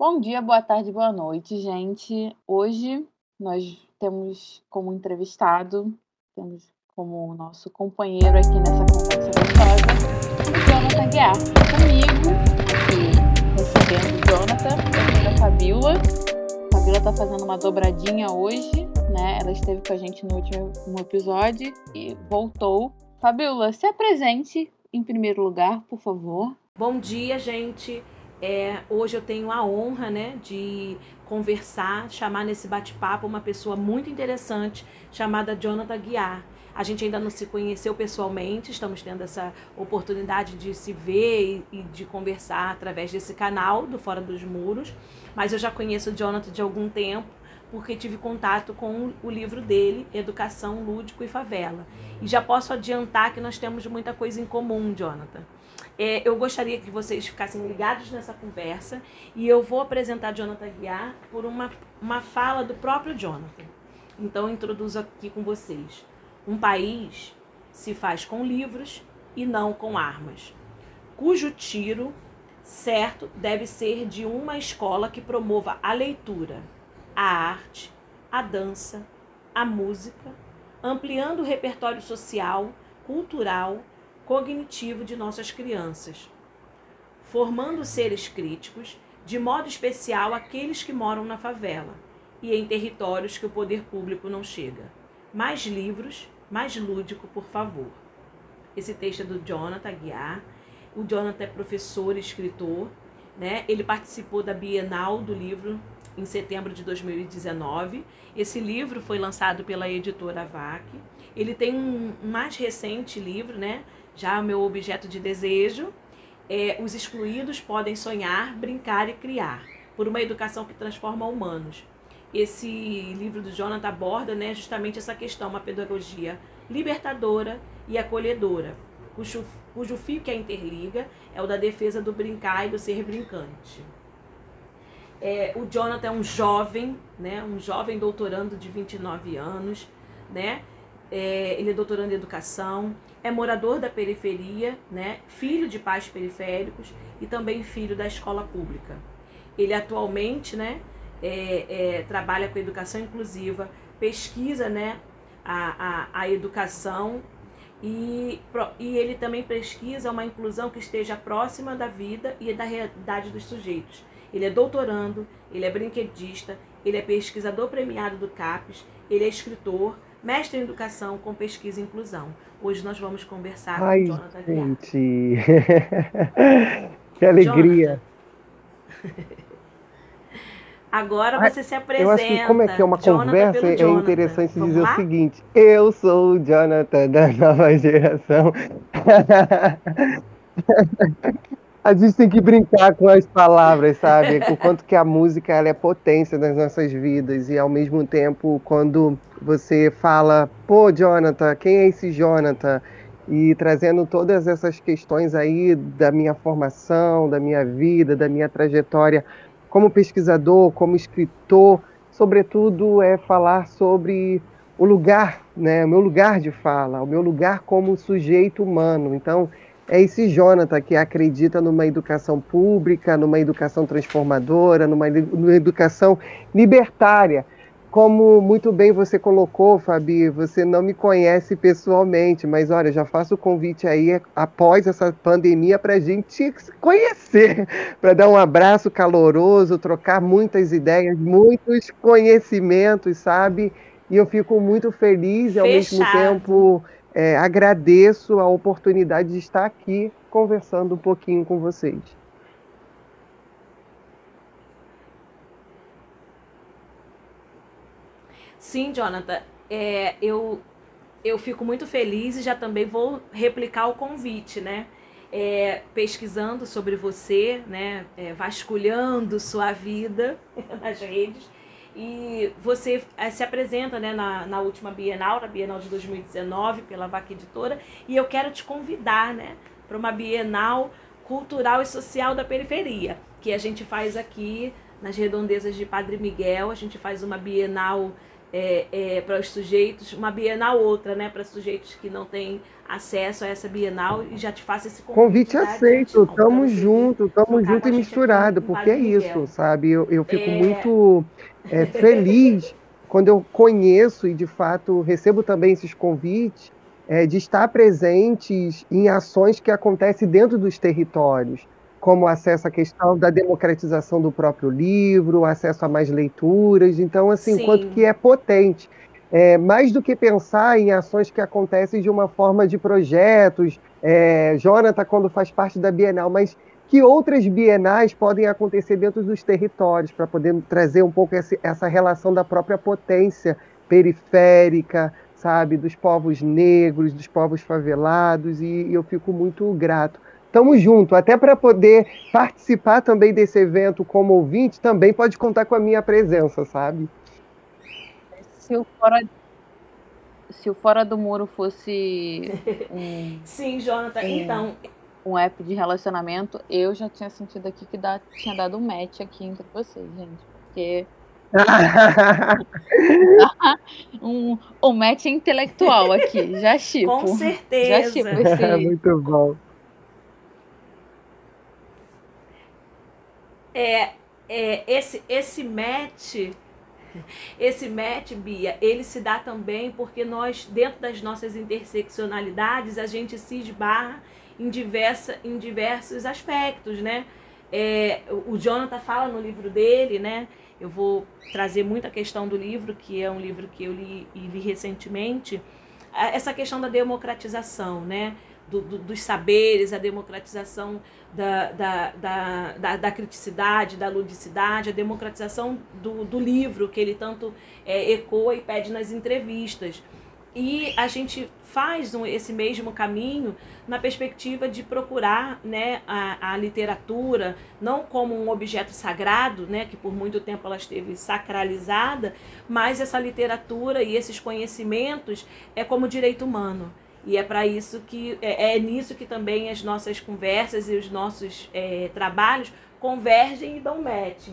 Bom dia, boa tarde, boa noite, gente. Hoje nós temos como entrevistado, temos como nosso companheiro aqui nessa conversa gostosa, o Jonathan Guiar. Comigo, aqui recebendo o Jonathan, a Fabiola. A Fabiola está fazendo uma dobradinha hoje, né? Ela esteve com a gente no último episódio e voltou. Fabiola, se apresente em primeiro lugar, por favor. Bom dia, gente. É, hoje eu tenho a honra né, de conversar, chamar nesse bate-papo uma pessoa muito interessante chamada Jonathan Guiar. A gente ainda não se conheceu pessoalmente, estamos tendo essa oportunidade de se ver e, e, de conversar através desse canal do Fora dos Muros, mas eu já conheço o Jonathan de algum tempo porque tive contato com o livro dele, Educação, Lúdico e Favela. E já posso adiantar que nós temos muita coisa em comum, Jonathan. É, eu gostaria que vocês ficassem ligados nessa conversa e eu vou apresentar Jonathan Guiar por uma, uma fala do próprio Jonathan. Então, eu introduzo aqui com vocês. Um país se faz com livros e não com armas, cujo tiro certo deve ser de uma escola que promova a leitura, a arte, a dança, a música, ampliando o repertório social, cultural cognitivo de nossas crianças, formando seres críticos, de modo especial aqueles que moram na favela e em territórios que o poder público não chega. Mais livros, mais lúdico, por favor. Esse texto é do Jonathan Guiar. O Jonathan é professor e escritor. Né? Ele participou da Bienal do livro em setembro de 2019. Esse livro foi lançado pela editora VAC. Ele tem um mais recente livro, né? Já o meu objeto de desejo é os excluídos podem sonhar, brincar e criar por uma educação que transforma humanos. Esse livro do Jonathan aborda né, justamente essa questão, uma pedagogia libertadora e acolhedora, cujo, cujo fio que a interliga é o da defesa do brincar e do ser brincante. É, o Jonathan é um jovem, né, um jovem doutorando de 29 anos, né, é, ele é doutorando em educação, é morador da periferia, né, filho de pais periféricos e também filho da escola pública. Ele atualmente né, é, é, trabalha com educação inclusiva, pesquisa né, a, a, a educação e, e ele também pesquisa uma inclusão que esteja próxima da vida e da realidade dos sujeitos. Ele é doutorando, ele é brinquedista, ele é pesquisador premiado do CAPES, ele é escritor, mestre em educação com pesquisa e inclusão. Hoje nós vamos conversar Ai, com Jonathan gente. que alegria. Agora você se apresenta. Eu acho que como é que é uma Jonathan conversa, é interessante Vamos dizer lá? o seguinte: eu sou o Jonathan da nova geração. A gente tem que brincar com as palavras, sabe? O quanto que a música ela é potência nas nossas vidas e ao mesmo tempo quando você fala, pô, Jonathan, quem é esse Jonathan? E trazendo todas essas questões aí da minha formação, da minha vida, da minha trajetória como pesquisador, como escritor, sobretudo é falar sobre o lugar, né, o meu lugar de fala, o meu lugar como sujeito humano. Então, é esse Jonathan que acredita numa educação pública, numa educação transformadora, numa, numa educação libertária. Como muito bem você colocou, Fabi, você não me conhece pessoalmente, mas olha, já faço o convite aí após essa pandemia para a gente se conhecer, para dar um abraço caloroso, trocar muitas ideias, muitos conhecimentos, sabe? E eu fico muito feliz e ao Fechado. mesmo tempo é, agradeço a oportunidade de estar aqui conversando um pouquinho com vocês. Sim, Jonathan, é, eu, eu fico muito feliz e já também vou replicar o convite, né? É, pesquisando sobre você, né? É, vasculhando sua vida nas redes e você é, se apresenta né, na, na última Bienal, na Bienal de 2019, pela Vaca Editora, e eu quero te convidar né, para uma Bienal Cultural e Social da Periferia, que a gente faz aqui nas redondezas de Padre Miguel, a gente faz uma Bienal é, é, para os sujeitos, uma Bienal outra, né? Para sujeitos que não têm acesso a essa Bienal e já te faço esse convite. Convite aceito, tamo junto, tamo junto e misturado, porque é isso, sabe? Eu, eu fico é... muito é, feliz quando eu conheço e de fato recebo também esses convites é, de estar presentes em ações que acontecem dentro dos territórios como acesso à questão da democratização do próprio livro, acesso a mais leituras. Então, assim, Sim. quanto que é potente. É, mais do que pensar em ações que acontecem de uma forma de projetos, é, Jonathan, quando faz parte da Bienal, mas que outras bienais podem acontecer dentro dos territórios, para poder trazer um pouco esse, essa relação da própria potência periférica, sabe, dos povos negros, dos povos favelados, e, e eu fico muito grato. Tamo junto. Até para poder participar também desse evento como ouvinte, também pode contar com a minha presença, sabe? Se o Fora, se o fora do Muro fosse um, Sim, Jonathan, um, então... Um app de relacionamento, eu já tinha sentido aqui que dá, tinha dado um match aqui entre vocês, gente. Porque... um, um match intelectual aqui, já chipo. Com certeza. Já chipo esse... Muito bom. é, é, esse, esse match, esse match, Bia, ele se dá também porque nós, dentro das nossas interseccionalidades, a gente se esbarra em, diversa, em diversos aspectos, né? É, o Jonathan fala no livro dele, né? Eu vou trazer muita questão do livro, que é um livro que eu li, li recentemente, essa questão da democratização, né? Do, do, dos saberes, a democratização da, da, da, da, da criticidade, da ludicidade, a democratização do, do livro que ele tanto é, ecoa e pede nas entrevistas. E a gente faz um, esse mesmo caminho na perspectiva de procurar né, a, a literatura não como um objeto sagrado, né, que por muito tempo ela esteve sacralizada, mas essa literatura e esses conhecimentos é como direito humano. E é para isso que é, é, nisso que também as nossas conversas e os nossos é, trabalhos convergem e dão match.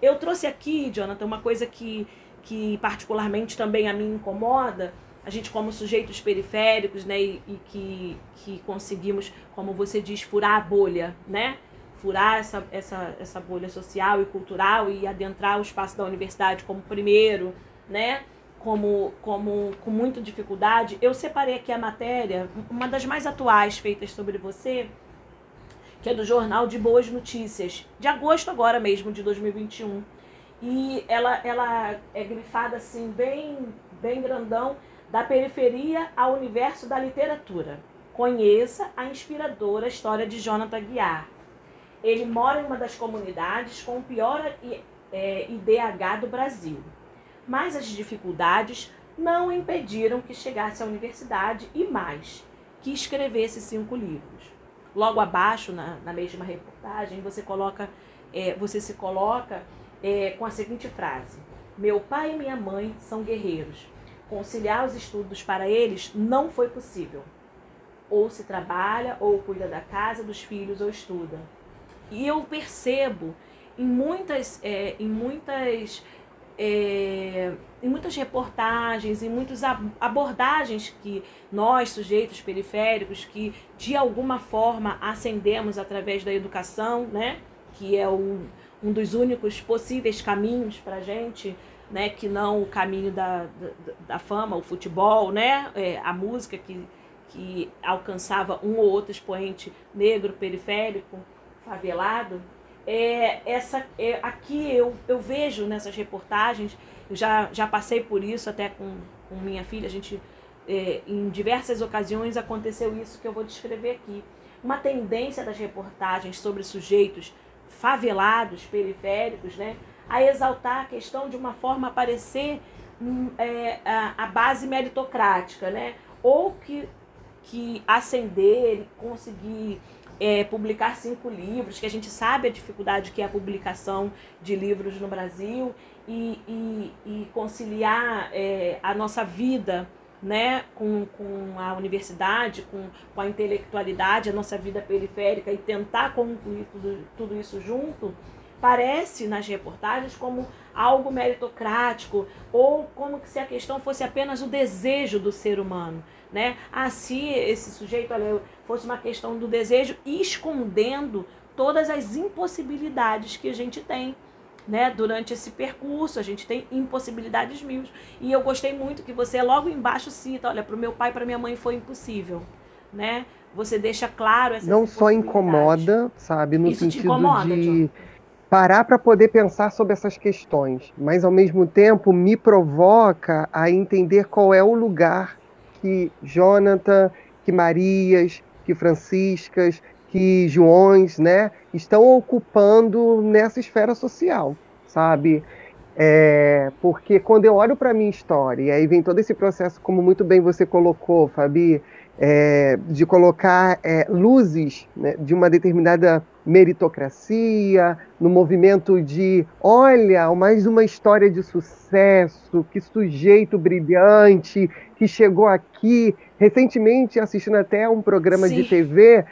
Eu trouxe aqui, Jonathan, uma coisa que, que particularmente também a mim incomoda, a gente como sujeitos periféricos, né, e, e que, que conseguimos, como você diz, furar a bolha, né? Furar essa, essa, essa bolha social e cultural e adentrar o espaço da universidade como primeiro, né? Como, como com muita dificuldade, eu separei aqui a matéria, uma das mais atuais feitas sobre você, que é do Jornal de Boas Notícias, de agosto agora mesmo, de 2021. E ela, ela é grifada assim, bem, bem grandão, da periferia ao universo da literatura. Conheça a inspiradora história de Jonathan Guiar. Ele mora em uma das comunidades com o pior é, IDH do Brasil mas as dificuldades não impediram que chegasse à universidade e mais, que escrevesse cinco livros. Logo abaixo, na, na mesma reportagem, você coloca, é, você se coloca é, com a seguinte frase: Meu pai e minha mãe são guerreiros. Conciliar os estudos para eles não foi possível. Ou se trabalha, ou cuida da casa, dos filhos, ou estuda. E eu percebo em muitas, é, em muitas é, em muitas reportagens, em muitas abordagens que nós, sujeitos periféricos, que de alguma forma ascendemos através da educação, né, que é um, um dos únicos possíveis caminhos para a gente, né, que não o caminho da, da, da fama, o futebol, né, é, a música que, que alcançava um ou outro expoente negro, periférico, favelado, é, essa, é, aqui eu, eu vejo nessas reportagens, eu já, já passei por isso até com, com minha filha, a gente é, em diversas ocasiões aconteceu isso que eu vou descrever aqui. Uma tendência das reportagens sobre sujeitos favelados, periféricos, né, a exaltar a questão de uma forma a parecer hum, é, a, a base meritocrática, né, ou que, que ascender, conseguir é, publicar cinco livros, que a gente sabe a dificuldade que é a publicação de livros no Brasil, e, e, e conciliar é, a nossa vida né, com, com a universidade, com, com a intelectualidade, a nossa vida periférica, e tentar concluir tudo, tudo isso junto, parece nas reportagens como algo meritocrático ou como se a questão fosse apenas o desejo do ser humano, né? Ah, se esse sujeito olha, fosse uma questão do desejo escondendo todas as impossibilidades que a gente tem. Né, durante esse percurso, a gente tem impossibilidades mil. E eu gostei muito que você logo embaixo cita, olha, para o meu pai e para minha mãe foi impossível, né? Você deixa claro essa Não só incomoda, sabe, no Isso sentido incomoda, de parar para poder pensar sobre essas questões, mas ao mesmo tempo me provoca a entender qual é o lugar que Jonathan, que Marias, que Franciscas, que Joões, né, estão ocupando nessa esfera social, sabe? É, porque quando eu olho para minha história, e aí vem todo esse processo, como muito bem você colocou, Fabi, é, de colocar é, luzes né, de uma determinada meritocracia, no movimento de, olha, mais uma história de sucesso, que sujeito brilhante que chegou aqui, recentemente assistindo até um programa Sim. de TV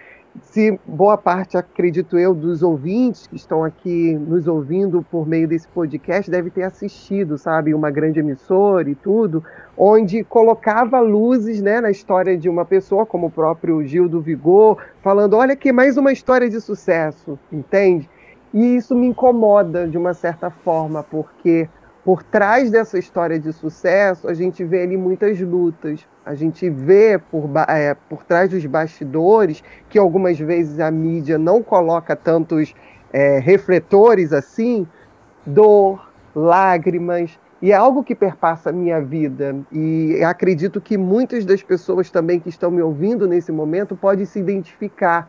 se boa parte, acredito eu, dos ouvintes que estão aqui nos ouvindo por meio desse podcast deve ter assistido, sabe, uma grande emissora e tudo, onde colocava luzes né, na história de uma pessoa, como o próprio Gil do Vigor, falando: olha aqui, mais uma história de sucesso, entende? E isso me incomoda de uma certa forma, porque por trás dessa história de sucesso, a gente vê ali muitas lutas. A gente vê por, é, por trás dos bastidores, que algumas vezes a mídia não coloca tantos é, refletores assim, dor, lágrimas, e é algo que perpassa a minha vida. E acredito que muitas das pessoas também que estão me ouvindo nesse momento podem se identificar.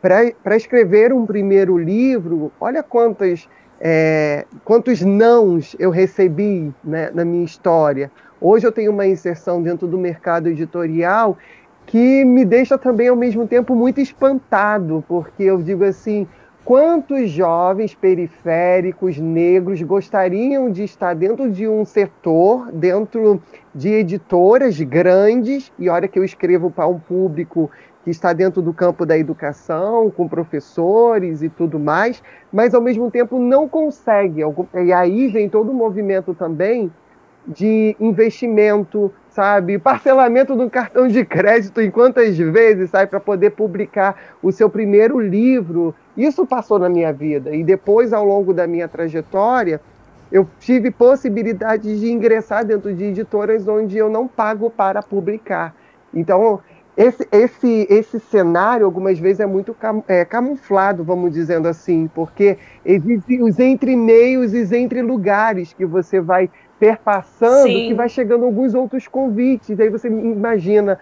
Para escrever um primeiro livro, olha quantas é, quantos nãos eu recebi né, na minha história. Hoje eu tenho uma inserção dentro do mercado editorial que me deixa também, ao mesmo tempo, muito espantado, porque eu digo assim: quantos jovens periféricos negros gostariam de estar dentro de um setor, dentro de editoras grandes, e olha que eu escrevo para um público que está dentro do campo da educação, com professores e tudo mais, mas ao mesmo tempo não consegue. E aí vem todo o movimento também de investimento, sabe? Parcelamento do cartão de crédito em quantas vezes, sabe? Para poder publicar o seu primeiro livro. Isso passou na minha vida. E depois, ao longo da minha trajetória, eu tive possibilidade de ingressar dentro de editoras onde eu não pago para publicar. Então, esse, esse, esse cenário, algumas vezes, é muito cam, é, camuflado, vamos dizendo assim, porque existem os entre-meios e os entre-lugares que você vai perpassando, Sim. que vai chegando alguns outros convites. Aí você imagina,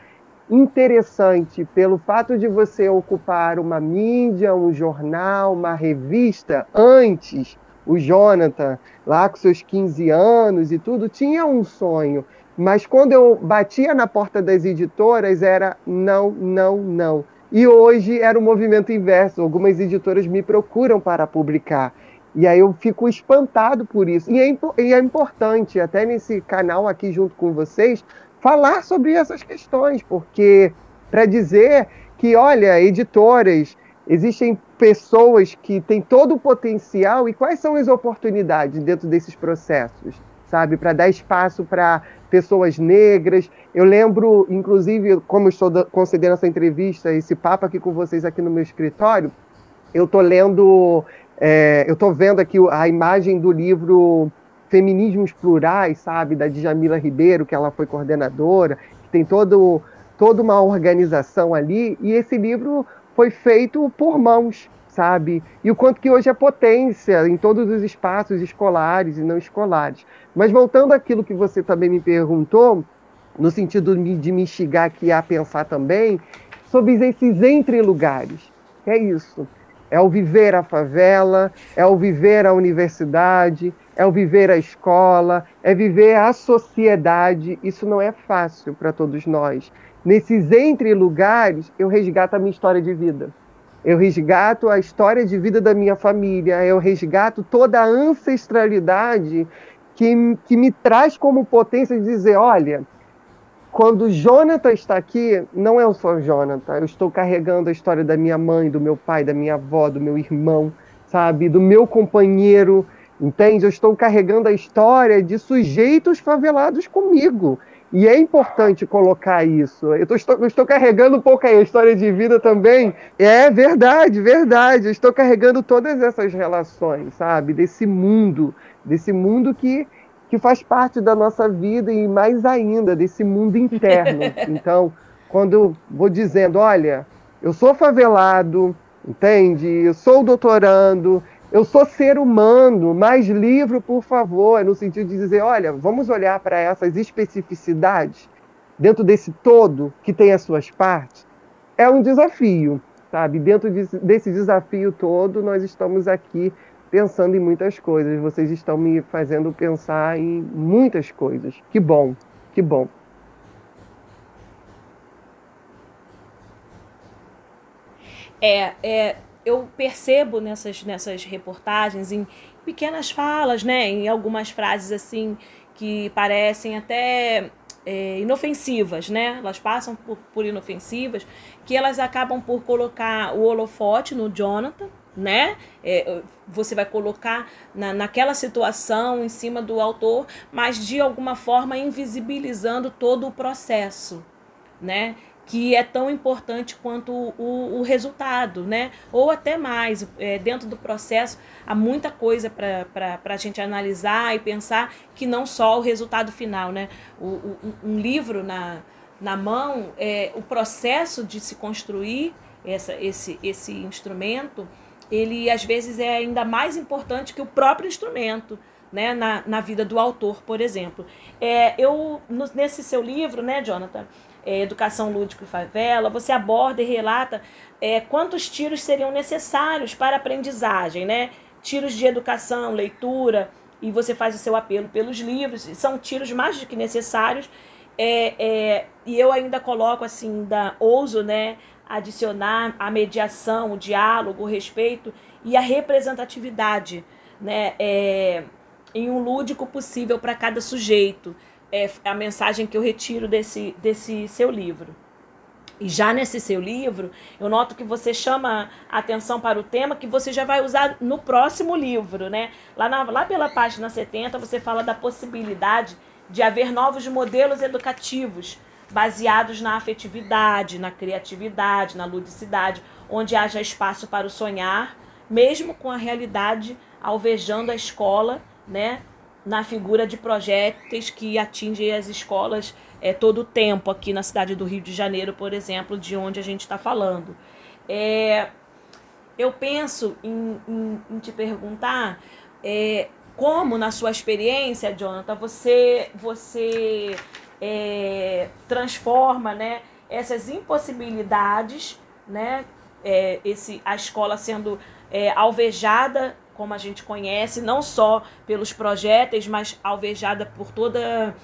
interessante, pelo fato de você ocupar uma mídia, um jornal, uma revista, antes, o Jonathan, lá com seus 15 anos e tudo, tinha um sonho mas quando eu batia na porta das editoras, era não, não, não. E hoje era o um movimento inverso. Algumas editoras me procuram para publicar. E aí eu fico espantado por isso. E é, e é importante, até nesse canal aqui junto com vocês, falar sobre essas questões, porque para dizer que, olha, editoras, existem pessoas que têm todo o potencial e quais são as oportunidades dentro desses processos, sabe? Para dar espaço para pessoas negras. Eu lembro, inclusive, como estou concedendo essa entrevista, esse papo aqui com vocês aqui no meu escritório, eu estou lendo, é, eu estou vendo aqui a imagem do livro Feminismos Plurais, sabe, da Djamila Ribeiro, que ela foi coordenadora, que tem todo, toda uma organização ali, e esse livro foi feito por mãos, sabe? E o quanto que hoje é potência em todos os espaços escolares e não escolares. Mas voltando àquilo que você também me perguntou, no sentido de me instigar aqui a pensar também, sobre esses entre lugares. É isso. É o viver a favela, é o viver a universidade, é o viver a escola, é viver a sociedade. Isso não é fácil para todos nós. Nesses entre lugares, eu resgato a minha história de vida eu resgato a história de vida da minha família, eu resgato toda a ancestralidade que, que me traz como potência de dizer: olha, quando Jonathan está aqui, não é só Jonathan, eu estou carregando a história da minha mãe, do meu pai, da minha avó, do meu irmão, sabe, do meu companheiro, entende? Eu estou carregando a história de sujeitos favelados comigo. E é importante colocar isso. Eu estou, eu estou carregando um pouco aí a história de vida também. É verdade, verdade. Eu estou carregando todas essas relações, sabe? Desse mundo, desse mundo que, que faz parte da nossa vida e mais ainda, desse mundo interno. Então, quando eu vou dizendo, olha, eu sou favelado, entende? Eu sou doutorando, eu sou ser humano, mais livro, por favor, no sentido de dizer, olha, vamos olhar para essas especificidades dentro desse todo que tem as suas partes. É um desafio, sabe? Dentro desse desafio todo, nós estamos aqui pensando em muitas coisas. Vocês estão me fazendo pensar em muitas coisas. Que bom, que bom. É, é, eu percebo nessas, nessas reportagens, em pequenas falas, né, em algumas frases assim que parecem até é, inofensivas, né? Elas passam por, por inofensivas, que elas acabam por colocar o holofote no Jonathan, né? É, você vai colocar na, naquela situação em cima do autor, mas de alguma forma invisibilizando todo o processo, né? Que é tão importante quanto o, o resultado, né? Ou até mais. É, dentro do processo, há muita coisa para a gente analisar e pensar que não só o resultado final, né? O, o um livro na, na mão, é, o processo de se construir essa, esse, esse instrumento, ele às vezes é ainda mais importante que o próprio instrumento. Né, na, na vida do autor, por exemplo. É, eu, no, nesse seu livro, né, Jonathan, é, Educação Lúdica e Favela, você aborda e relata é, quantos tiros seriam necessários para a aprendizagem, né? Tiros de educação, leitura, e você faz o seu apelo pelos livros, são tiros mais do que necessários. É, é, e eu ainda coloco assim, da, ouso né, adicionar a mediação, o diálogo, o respeito e a representatividade né, é, em um lúdico possível para cada sujeito é a mensagem que eu retiro desse, desse seu livro. E já nesse seu livro, eu noto que você chama atenção para o tema que você já vai usar no próximo livro, né? Lá, na, lá pela página 70, você fala da possibilidade de haver novos modelos educativos baseados na afetividade, na criatividade, na ludicidade, onde haja espaço para o sonhar, mesmo com a realidade alvejando a escola, né? Na figura de projéteis que atingem as escolas é, todo o tempo aqui na cidade do Rio de Janeiro, por exemplo, de onde a gente está falando. É, eu penso em, em, em te perguntar é, como, na sua experiência, Jonathan, você, você é, transforma né, essas impossibilidades, né, é, esse, a escola sendo é, alvejada como a gente conhece, não só pelos projéteis, mas alvejada por toda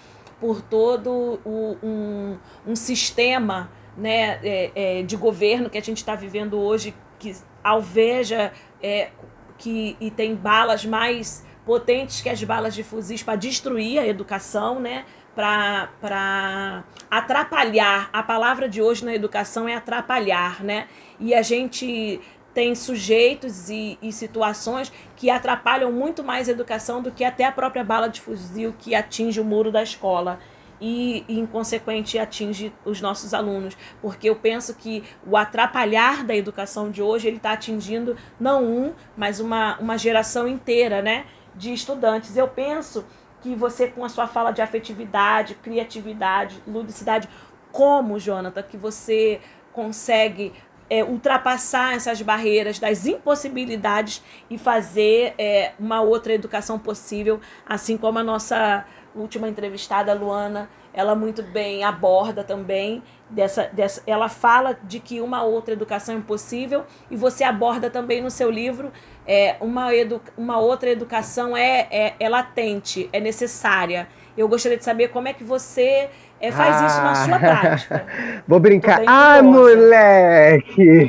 por todo o, um, um sistema né, é, é, de governo que a gente está vivendo hoje, que alveja é, que, e tem balas mais potentes que as balas de fuzis para destruir a educação, né? para atrapalhar. A palavra de hoje na educação é atrapalhar, né? E a gente tem sujeitos e, e, situações que atrapalham muito mais a educação do que até a própria bala de fuzil que atinge o muro da escola e, e, em consequente, atinge os nossos alunos. Porque eu penso que o atrapalhar da educação de hoje, ele está atingindo não um, mas uma, uma geração inteira né, de estudantes. Eu penso que você, com a sua fala de afetividade, criatividade, ludicidade, como, Jonathan, que você consegue é, ultrapassar essas barreiras das impossibilidades e fazer é, uma outra educação possível, assim como a nossa última entrevistada, Luana, ela muito bem aborda também dessa, dessa ela fala de que uma outra educação é possível e você aborda também no seu livro é, uma, edu, uma outra educação é, é, é latente, é necessária. Eu gostaria de saber como é que você é, faz ah. isso na sua prática. Vou brincar. Ah, moleque!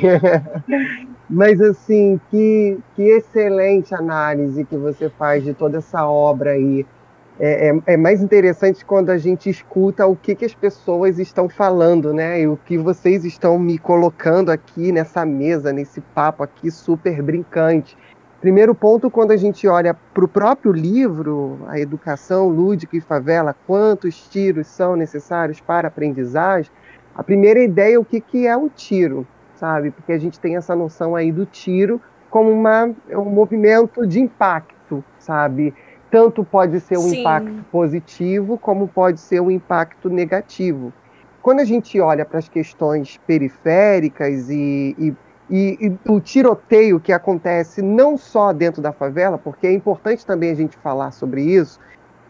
Mas assim, que, que excelente análise que você faz de toda essa obra aí. É, é, é, mais interessante quando a gente escuta o que, que as pessoas estão falando, né? E o que vocês estão me colocando aqui nessa mesa, nesse papo aqui super brincante. Primeiro ponto, quando a gente olha para o próprio livro, a educação lúdica e favela, quantos tiros são necessários para a aprendizagem, a primeira ideia é o que, que é o tiro, sabe? Porque a gente tem essa noção aí do tiro como uma, um movimento de impacto, sabe? Tanto pode ser um Sim. impacto positivo, como pode ser um impacto negativo. Quando a gente olha para as questões periféricas e, e e, e, o tiroteio que acontece não só dentro da favela, porque é importante também a gente falar sobre isso,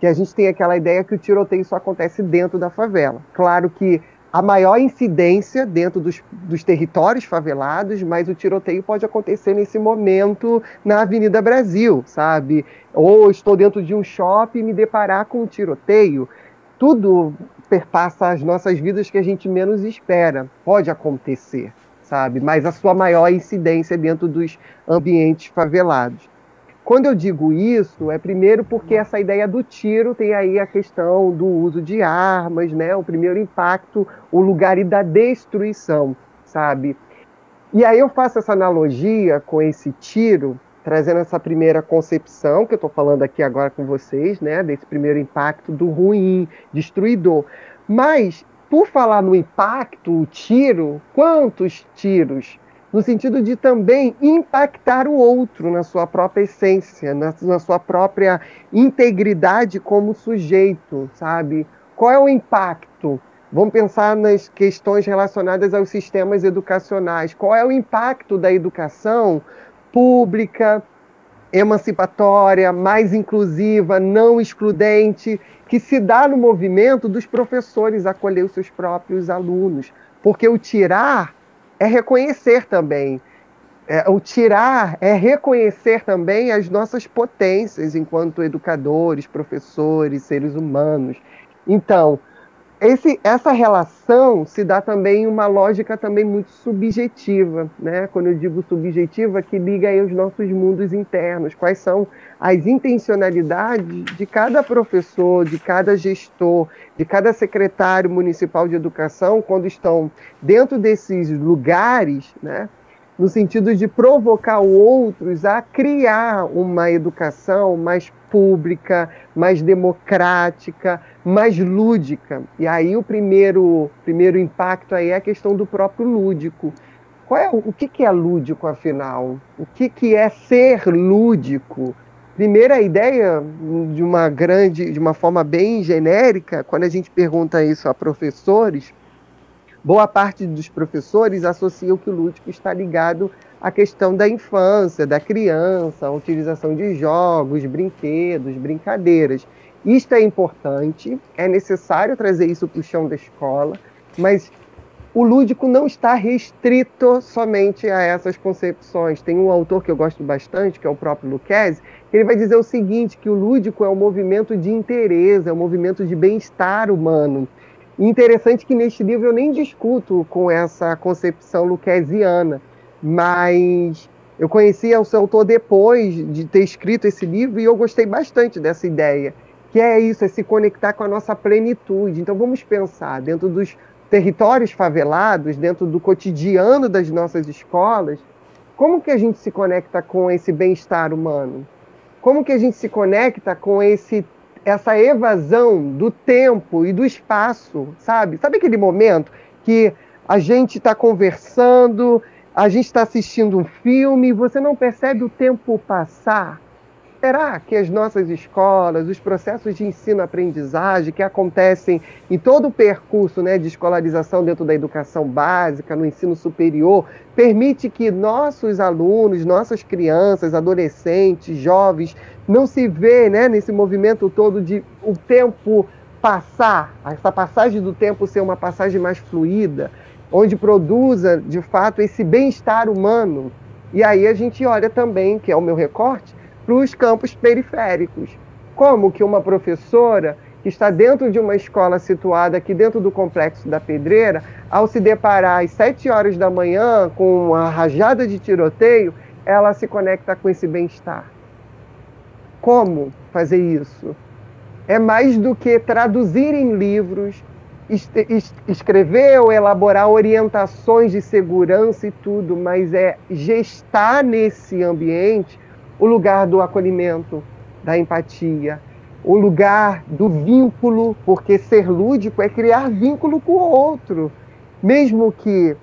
que a gente tem aquela ideia que o tiroteio só acontece dentro da favela. Claro que a maior incidência dentro dos, dos territórios favelados, mas o tiroteio pode acontecer nesse momento na Avenida Brasil, sabe? Ou estou dentro de um shopping e me deparar com um tiroteio. Tudo perpassa as nossas vidas que a gente menos espera. Pode acontecer sabe? Mas a sua maior incidência dentro dos ambientes favelados. Quando eu digo isso, é primeiro porque essa ideia do tiro tem aí a questão do uso de armas, né? O primeiro impacto, o lugar e da destruição, sabe? E aí eu faço essa analogia com esse tiro, trazendo essa primeira concepção que eu estou falando aqui agora com vocês, né? Desse primeiro impacto do ruim, destruidor. Mas por falar no impacto, o tiro, quantos tiros? No sentido de também impactar o outro na sua própria essência, na, na sua própria integridade como sujeito, sabe? Qual é o impacto? Vamos pensar nas questões relacionadas aos sistemas educacionais. Qual é o impacto da educação pública, emancipatória, mais inclusiva, não excludente, que se dá no movimento dos professores acolher os seus próprios alunos. Porque o tirar é reconhecer também. É, o tirar é reconhecer também as nossas potências enquanto educadores, professores, seres humanos. Então, esse, essa relação se dá também uma lógica também muito subjetiva, né? Quando eu digo subjetiva, que liga aí os nossos mundos internos, quais são as intencionalidades de cada professor, de cada gestor, de cada secretário municipal de educação, quando estão dentro desses lugares, né? no sentido de provocar outros a criar uma educação mais pública, mais democrática, mais lúdica. E aí o primeiro, primeiro impacto aí é a questão do próprio lúdico. Qual é, o que, que é lúdico, afinal? O que, que é ser lúdico? Primeira ideia, de uma grande, de uma forma bem genérica, quando a gente pergunta isso a professores, boa parte dos professores associam que o lúdico está ligado à questão da infância, da criança, a utilização de jogos, brinquedos, brincadeiras. Isto é importante, é necessário trazer isso para o chão da escola, mas o lúdico não está restrito somente a essas concepções. Tem um autor que eu gosto bastante, que é o próprio Lucchese, que ele vai dizer o seguinte, que o lúdico é um movimento de interesse, é um movimento de bem-estar humano. Interessante que neste livro eu nem discuto com essa concepção lucchesiana, mas eu conheci o seu autor depois de ter escrito esse livro e eu gostei bastante dessa ideia que é isso, é se conectar com a nossa plenitude. Então vamos pensar dentro dos territórios favelados, dentro do cotidiano das nossas escolas, como que a gente se conecta com esse bem-estar humano? Como que a gente se conecta com esse essa evasão do tempo e do espaço, sabe? Sabe aquele momento que a gente está conversando, a gente está assistindo um filme e você não percebe o tempo passar? Será que as nossas escolas, os processos de ensino-aprendizagem que acontecem em todo o percurso né, de escolarização dentro da educação básica, no ensino superior, permite que nossos alunos, nossas crianças, adolescentes, jovens, não se vê né, nesse movimento todo de o tempo passar, essa passagem do tempo ser uma passagem mais fluida, onde produza, de fato, esse bem-estar humano. E aí a gente olha também, que é o meu recorte, para os campos periféricos. Como que uma professora que está dentro de uma escola situada aqui dentro do complexo da Pedreira, ao se deparar às sete horas da manhã com uma rajada de tiroteio, ela se conecta com esse bem-estar. Como fazer isso? É mais do que traduzir em livros, escrever ou elaborar orientações de segurança e tudo, mas é gestar nesse ambiente o lugar do acolhimento, da empatia, o lugar do vínculo, porque ser lúdico é criar vínculo com o outro. Mesmo que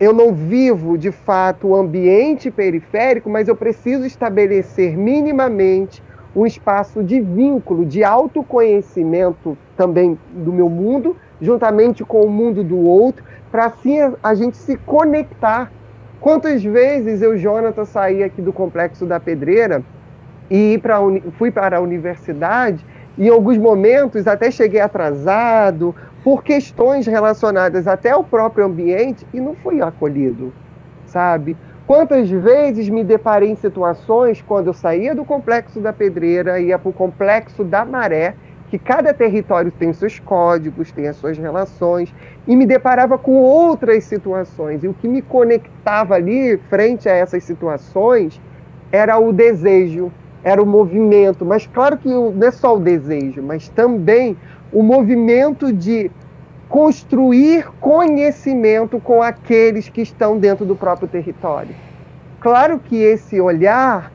eu não vivo de fato o ambiente periférico, mas eu preciso estabelecer minimamente um espaço de vínculo, de autoconhecimento também do meu mundo, juntamente com o mundo do outro, para assim a gente se conectar. Quantas vezes eu, Jonathan, saí aqui do Complexo da Pedreira e fui para a universidade e em alguns momentos até cheguei atrasado por questões relacionadas até ao próprio ambiente e não fui acolhido, sabe? Quantas vezes me deparei em situações quando eu saía do complexo da Pedreira ia para o complexo da Maré, que cada território tem seus códigos, tem as suas relações, e me deparava com outras situações. E o que me conectava ali, frente a essas situações, era o desejo, era o movimento. Mas claro que não é só o desejo, mas também o movimento de construir conhecimento com aqueles que estão dentro do próprio território. Claro que esse olhar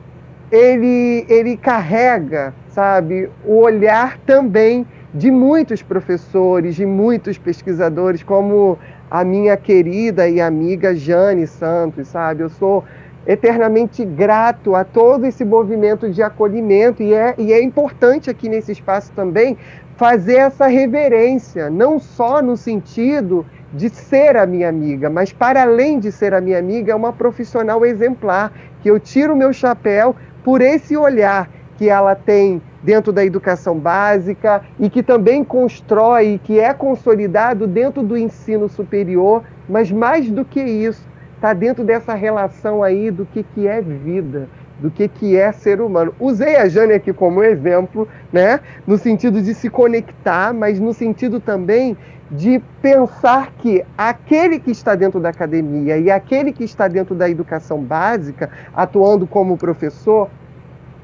ele, ele carrega, sabe, o olhar também de muitos professores, de muitos pesquisadores, como a minha querida e amiga Jane Santos, sabe? Eu sou eternamente grato a todo esse movimento de acolhimento e é, e é importante aqui nesse espaço também fazer essa reverência, não só no sentido de ser a minha amiga, mas para além de ser a minha amiga, é uma profissional exemplar, que eu tiro o meu chapéu por esse olhar que ela tem dentro da educação básica e que também constrói, que é consolidado dentro do ensino superior, mas mais do que isso, está dentro dessa relação aí do que, que é vida, do que, que é ser humano. Usei a Jane aqui como exemplo, né? no sentido de se conectar, mas no sentido também de pensar que aquele que está dentro da academia e aquele que está dentro da educação básica, atuando como professor,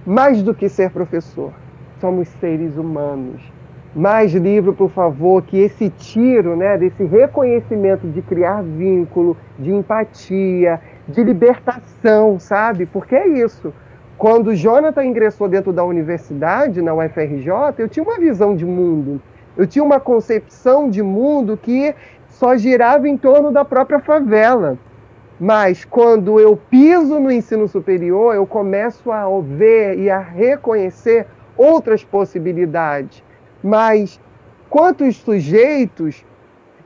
mais do que ser professor, somos seres humanos. Mais livro, por favor, que esse tiro, né, desse reconhecimento de criar vínculo, de empatia, de libertação, sabe? Porque é isso. Quando Jonathan ingressou dentro da universidade, na UFRJ, eu tinha uma visão de mundo. Eu tinha uma concepção de mundo que só girava em torno da própria favela. Mas quando eu piso no ensino superior, eu começo a ver e a reconhecer outras possibilidades. Mas quantos sujeitos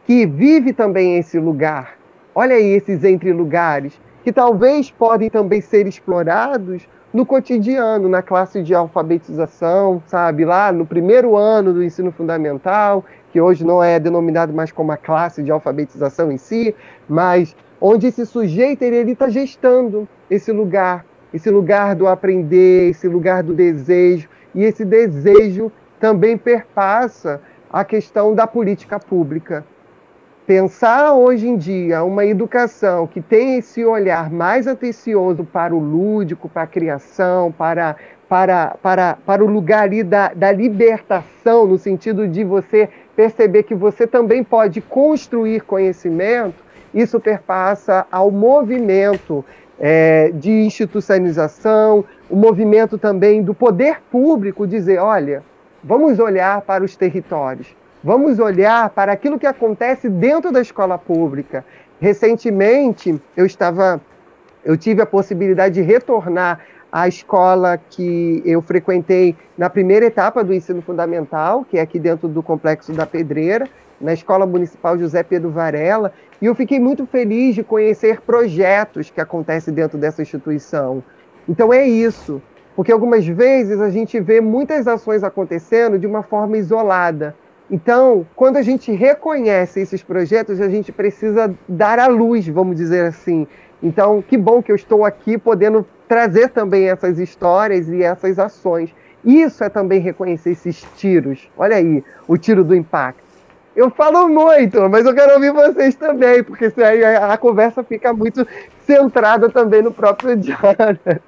que vivem também esse lugar? Olha aí esses entre lugares que talvez podem também ser explorados no cotidiano, na classe de alfabetização, sabe? Lá no primeiro ano do ensino fundamental, que hoje não é denominado mais como a classe de alfabetização em si, mas onde esse sujeito ele está gestando esse lugar, esse lugar do aprender, esse lugar do desejo, e esse desejo também perpassa a questão da política pública pensar hoje em dia uma educação que tem esse olhar mais atencioso para o lúdico, para a criação, para, para, para, para o lugar ali da, da libertação, no sentido de você perceber que você também pode construir conhecimento, isso perpassa ao movimento é, de institucionalização, o movimento também do poder público dizer, olha, vamos olhar para os territórios Vamos olhar para aquilo que acontece dentro da escola pública. Recentemente, eu estava, eu tive a possibilidade de retornar à escola que eu frequentei na primeira etapa do ensino fundamental, que é aqui dentro do complexo da Pedreira, na Escola Municipal José Pedro Varela, e eu fiquei muito feliz de conhecer projetos que acontecem dentro dessa instituição. Então é isso, porque algumas vezes a gente vê muitas ações acontecendo de uma forma isolada. Então, quando a gente reconhece esses projetos, a gente precisa dar à luz, vamos dizer assim. Então, que bom que eu estou aqui podendo trazer também essas histórias e essas ações. Isso é também reconhecer esses tiros. Olha aí, o tiro do impacto. Eu falo muito, mas eu quero ouvir vocês também, porque aí a, conversa fica muito centrada também no próprio Jonathan.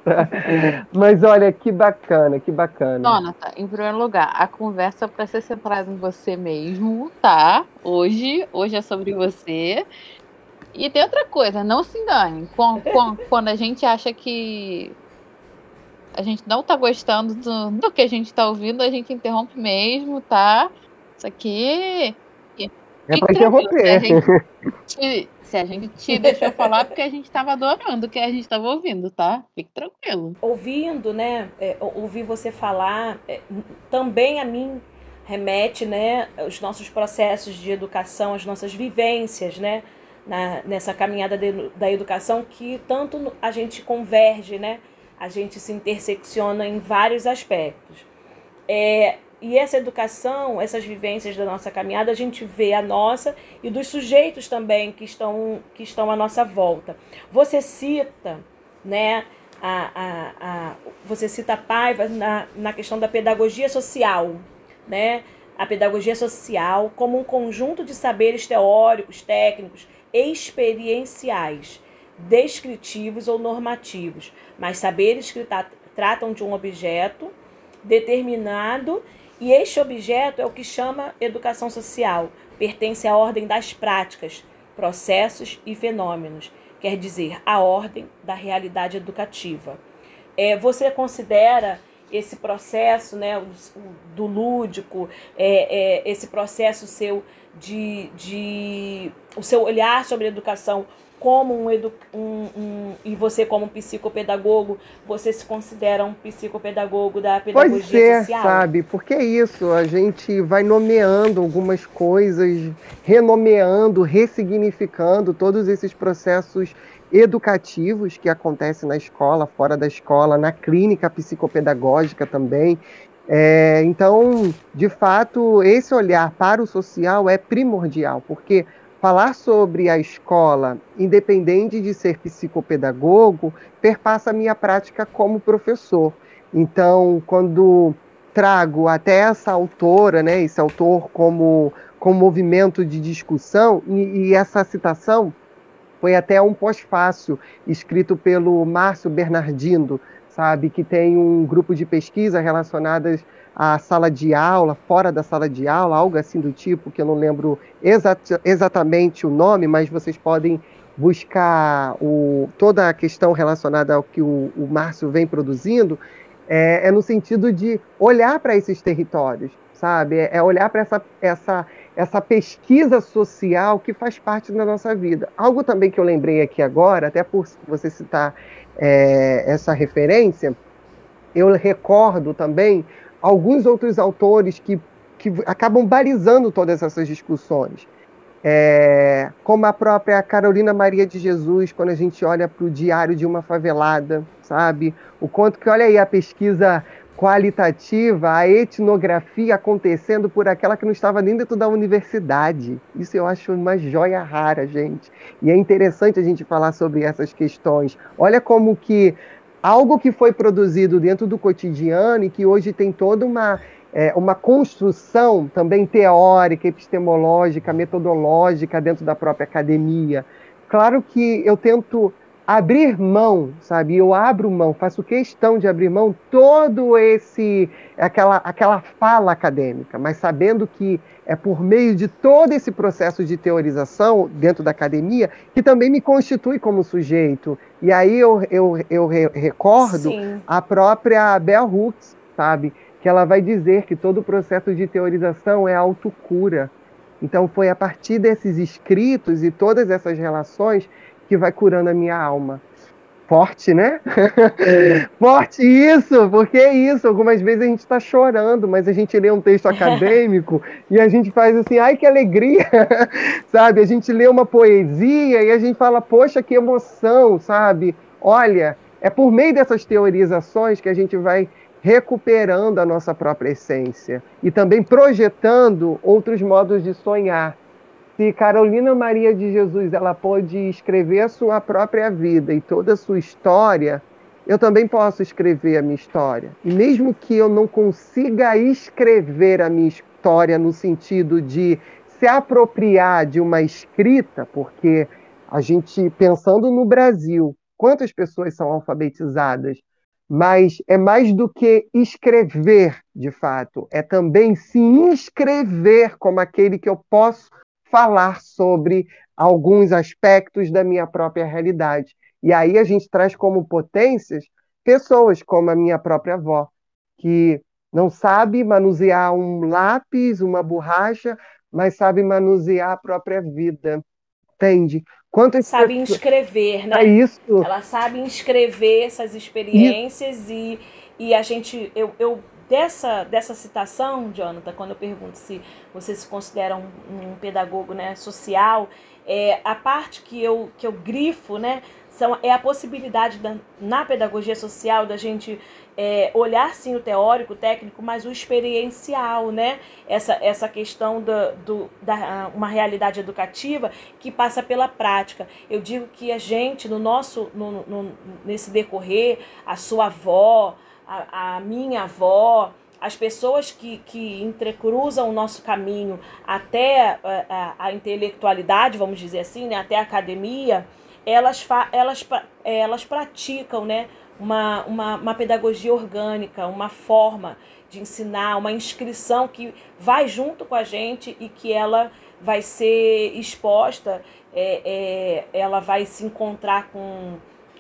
Mas olha, que bacana, que bacana. Jonathan, em primeiro lugar, a conversa para ser centrada em você mesmo, tá? Hoje, hoje é sobre você. E tem outra coisa, não se engane. Quando, quando a gente acha que a gente não tá gostando do, do que a gente tá ouvindo, a gente interrompe mesmo, tá? Isso aqui. É pra interromper. Se, se a gente te deixou falar, porque a gente tava adorando o que a gente tava ouvindo, tá? Fique tranquilo. Ouvindo, né? É, ouvir você falar, é, também a mim remete, né, os nossos processos de educação, as nossas vivências, né, na, nessa caminhada de, da educação que tanto a gente converge, né, a gente se intersecciona em vários aspectos. É, e essa educação, essas vivências da nossa caminhada, a gente vê a nossa e dos sujeitos também que estão, que estão à nossa volta. Você cita, né, a, a, a, você cita Paiva na, na questão da pedagogia social, né? A pedagogia social como um conjunto de saberes teóricos, técnicos, experienciais, descritivos ou normativos, mas saberes que tratam de um objeto determinado e este objeto é o que chama educação social, pertence à ordem das práticas, processos e fenômenos, quer dizer, a ordem da realidade educativa. É, você considera esse processo né, do lúdico, é, é, esse processo seu de, de o seu olhar sobre a educação como um, edu, um, um, e você como psicopedagogo, você se considera um psicopedagogo da pedagogia Pode ser, social? sabe? Porque é isso, a gente vai nomeando algumas coisas, renomeando, ressignificando todos esses processos educativos que acontecem na escola, fora da escola, na clínica psicopedagógica também. É, então, de fato, esse olhar para o social é primordial, porque falar sobre a escola, independente de ser psicopedagogo, perpassa a minha prática como professor. Então, quando trago até essa autora, né, esse autor como, como movimento de discussão, e, e essa citação foi até um pós-fácil escrito pelo Márcio Bernardino, sabe, que tem um grupo de pesquisa relacionadas à sala de aula, fora da sala de aula, algo assim do tipo, que eu não lembro exat exatamente o nome, mas vocês podem buscar o, toda a questão relacionada ao que o, o Márcio vem produzindo, é, é, no sentido de olhar para esses territórios, sabe? É, é olhar para essa, essa, essa pesquisa social que faz parte da nossa vida. Algo também que eu lembrei aqui agora, até por você citar é, essa referência, eu recordo também alguns outros autores que, que acabam balizando todas essas discussões. É, como a própria Carolina Maria de Jesus, quando a gente olha para o Diário de uma Favelada, sabe? O quanto que, olha aí, a pesquisa qualitativa, a etnografia acontecendo por aquela que não estava nem dentro da universidade. Isso eu acho uma joia rara, gente. E é interessante a gente falar sobre essas questões. Olha como que algo que foi produzido dentro do cotidiano e que hoje tem toda uma é, uma construção também teórica, epistemológica, metodológica dentro da própria academia. Claro que eu tento abrir mão, sabe? Eu abro mão, faço questão de abrir mão todo esse aquela aquela fala acadêmica, mas sabendo que é por meio de todo esse processo de teorização dentro da academia que também me constitui como sujeito. E aí eu, eu, eu recordo Sim. a própria Bell Hooks, sabe? Que ela vai dizer que todo o processo de teorização é autocura. Então foi a partir desses escritos e todas essas relações que vai curando a minha alma. Forte, né? É. Forte isso, porque é isso. Algumas vezes a gente está chorando, mas a gente lê um texto acadêmico e a gente faz assim, ai que alegria, sabe? A gente lê uma poesia e a gente fala, poxa, que emoção, sabe? Olha, é por meio dessas teorizações que a gente vai recuperando a nossa própria essência e também projetando outros modos de sonhar se Carolina Maria de Jesus ela pôde escrever a sua própria vida e toda a sua história, eu também posso escrever a minha história. E mesmo que eu não consiga escrever a minha história no sentido de se apropriar de uma escrita, porque a gente, pensando no Brasil, quantas pessoas são alfabetizadas? Mas é mais do que escrever, de fato, é também se inscrever como aquele que eu posso falar sobre alguns aspectos da minha própria realidade. E aí a gente traz como potências pessoas como a minha própria avó, que não sabe manusear um lápis, uma borracha, mas sabe manusear a própria vida. Entende? Quantas sabe pessoas... inscrever, né? É isso. Ela sabe inscrever essas experiências e, e a gente. Eu, eu, dessa, dessa citação, Jonathan, quando eu pergunto se você se considera um, um pedagogo né, social, é, a parte que eu, que eu grifo, né? São, é a possibilidade da, na pedagogia social da gente é, olhar sim o teórico, o técnico, mas o experiencial, né? Essa, essa questão da, do, da uma realidade educativa que passa pela prática. Eu digo que a gente, no nosso, no, no nesse decorrer, a sua avó, a, a minha avó, as pessoas que, que entrecruzam o nosso caminho até a, a, a intelectualidade, vamos dizer assim, né? até a academia, elas, fa elas, elas praticam né, uma, uma, uma pedagogia orgânica, uma forma de ensinar, uma inscrição que vai junto com a gente e que ela vai ser exposta, é, é, ela vai se encontrar com,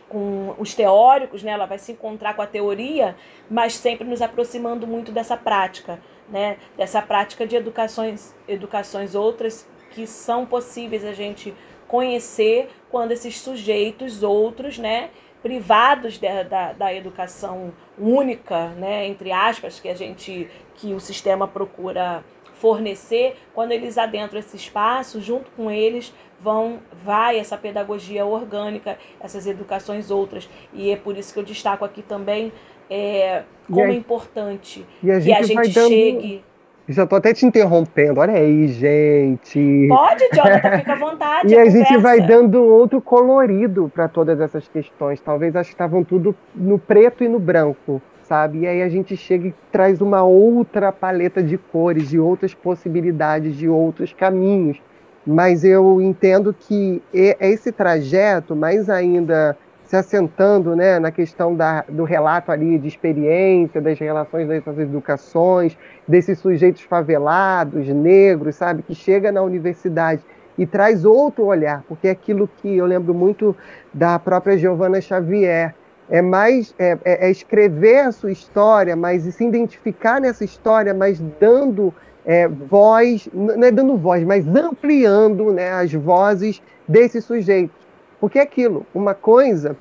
com os teóricos, né? ela vai se encontrar com a teoria, mas sempre nos aproximando muito dessa prática, né? dessa prática de educações, educações outras que são possíveis a gente conhecer quando esses sujeitos outros, né, privados da, da, da, educação única, né, entre aspas, que a gente, que o sistema procura fornecer, quando eles adentram esse espaço, junto com eles vão vai essa pedagogia orgânica, essas educações outras, e é por isso que eu destaco aqui também é, como é importante a que a gente dando... chegue já tô até te interrompendo. Olha aí, gente. Pode, Jonathan, fica à vontade. e a, a gente vai dando outro colorido para todas essas questões. Talvez acho que estavam tudo no preto e no branco, sabe? E aí a gente chega e traz uma outra paleta de cores, de outras possibilidades, de outros caminhos. Mas eu entendo que esse trajeto, mais ainda se assentando né, na questão da, do relato ali de experiência, das relações dessas educações, desses sujeitos favelados, negros, sabe, que chega na universidade e traz outro olhar, porque é aquilo que eu lembro muito da própria Giovanna Xavier, é mais é, é, é escrever a sua história, mas se identificar nessa história, mas dando é, voz, não é dando voz, mas ampliando né, as vozes desses sujeitos porque é aquilo, uma coisa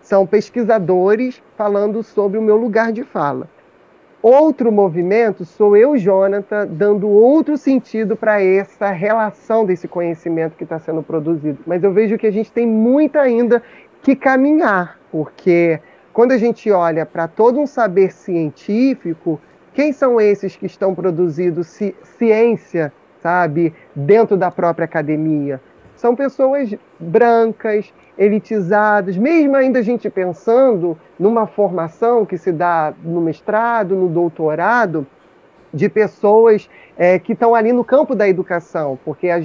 são pesquisadores falando sobre o meu lugar de fala. Outro movimento sou eu, Jonathan, dando outro sentido para essa relação desse conhecimento que está sendo produzido. Mas eu vejo que a gente tem muito ainda que caminhar, porque quando a gente olha para todo um saber científico, quem são esses que estão produzindo ci ciência, sabe, dentro da própria academia? são pessoas brancas, elitizadas, mesmo ainda a gente pensando numa formação que se dá no mestrado, no doutorado, de pessoas é, que estão ali no campo da educação, porque a,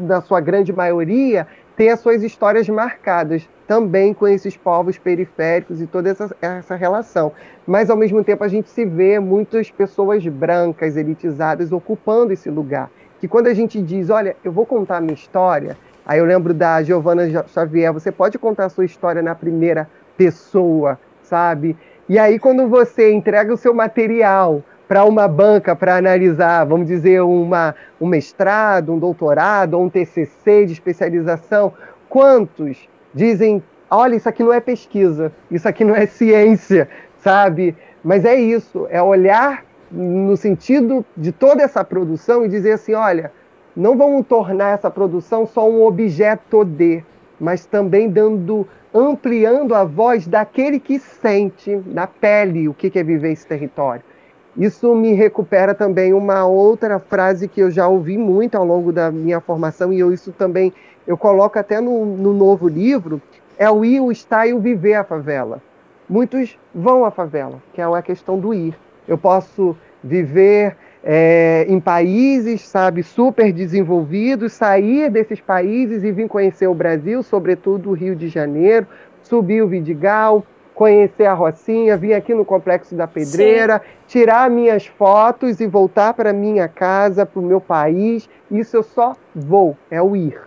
na sua grande maioria tem as suas histórias marcadas também com esses povos periféricos e toda essa, essa relação. Mas, ao mesmo tempo, a gente se vê muitas pessoas brancas, elitizadas, ocupando esse lugar. Que quando a gente diz, olha, eu vou contar a minha história, Aí eu lembro da Giovana Xavier, você pode contar a sua história na primeira pessoa, sabe? E aí quando você entrega o seu material para uma banca para analisar, vamos dizer, uma, um mestrado, um doutorado ou um TCC de especialização, quantos dizem, olha, isso aqui não é pesquisa, isso aqui não é ciência, sabe? Mas é isso, é olhar no sentido de toda essa produção e dizer assim, olha, não vamos tornar essa produção só um objeto de, mas também dando, ampliando a voz daquele que sente na pele o que é viver esse território. Isso me recupera também uma outra frase que eu já ouvi muito ao longo da minha formação e eu, isso também eu coloco até no, no novo livro, é o ir, o estar e o viver a favela. Muitos vão à favela, que é a questão do ir. Eu posso viver é, em países, sabe, super desenvolvidos, sair desses países e vir conhecer o Brasil, sobretudo o Rio de Janeiro, subir o Vidigal, conhecer a Rocinha, vir aqui no Complexo da Pedreira, Sim. tirar minhas fotos e voltar para minha casa, para o meu país. Isso eu só vou, é o ir.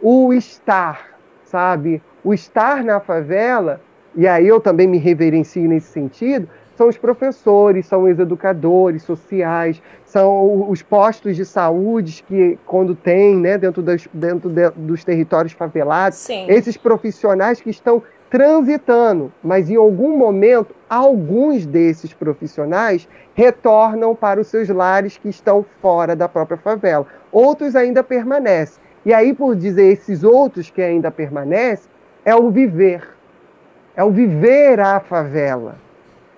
O estar, sabe? O estar na favela e aí eu também me reverencio nesse sentido, são os professores, são os educadores sociais, são os postos de saúde que, quando tem, né, dentro, das, dentro de, dos territórios favelados, Sim. esses profissionais que estão transitando, mas em algum momento, alguns desses profissionais retornam para os seus lares que estão fora da própria favela. Outros ainda permanecem. E aí, por dizer esses outros que ainda permanecem, é o viver. É o viver a favela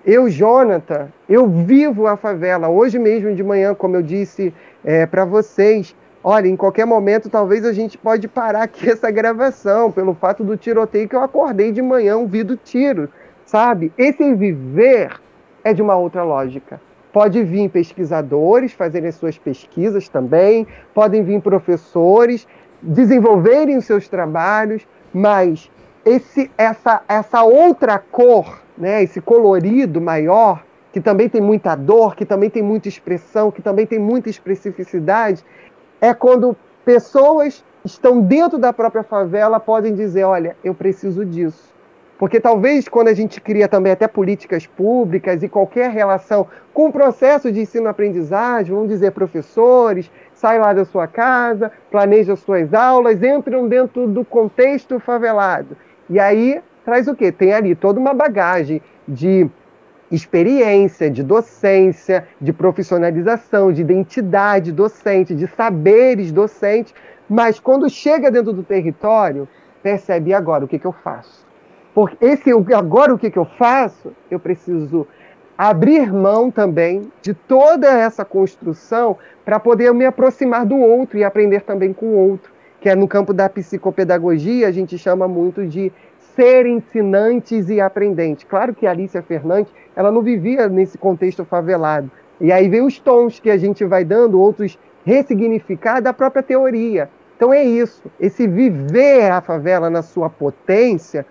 eu, Jonathan, eu vivo a favela. Hoje mesmo de manhã, como eu disse é, para vocês, olha, em qualquer momento talvez a gente pode parar aqui essa gravação pelo fato do tiroteio que eu acordei de manhã ouvindo tiro, sabe? Esse viver é de uma outra lógica. Pode vir pesquisadores fazerem suas pesquisas também, podem vir professores desenvolverem os seus trabalhos, mas esse, essa, essa outra cor né, esse colorido maior, que também tem muita dor, que também tem muita expressão, que também tem muita especificidade, é quando pessoas estão dentro da própria favela podem dizer, olha, eu preciso disso. Porque talvez quando a gente cria também até políticas públicas e qualquer relação com o processo de ensino-aprendizagem, vamos dizer, professores, saem lá da sua casa, planejam suas aulas, entram dentro do contexto favelado. E aí traz o quê? Tem ali toda uma bagagem de experiência, de docência, de profissionalização, de identidade docente, de saberes docentes, mas quando chega dentro do território, percebe agora o que, que eu faço. Porque esse agora o que, que eu faço, eu preciso abrir mão também de toda essa construção para poder me aproximar do outro e aprender também com o outro, que é no campo da psicopedagogia, a gente chama muito de ser ensinantes e aprendentes. Claro que a Alicia Fernandes, ela não vivia nesse contexto favelado. E aí vem os tons que a gente vai dando, outros ressignificar da própria teoria. Então é isso, esse viver a favela na sua potência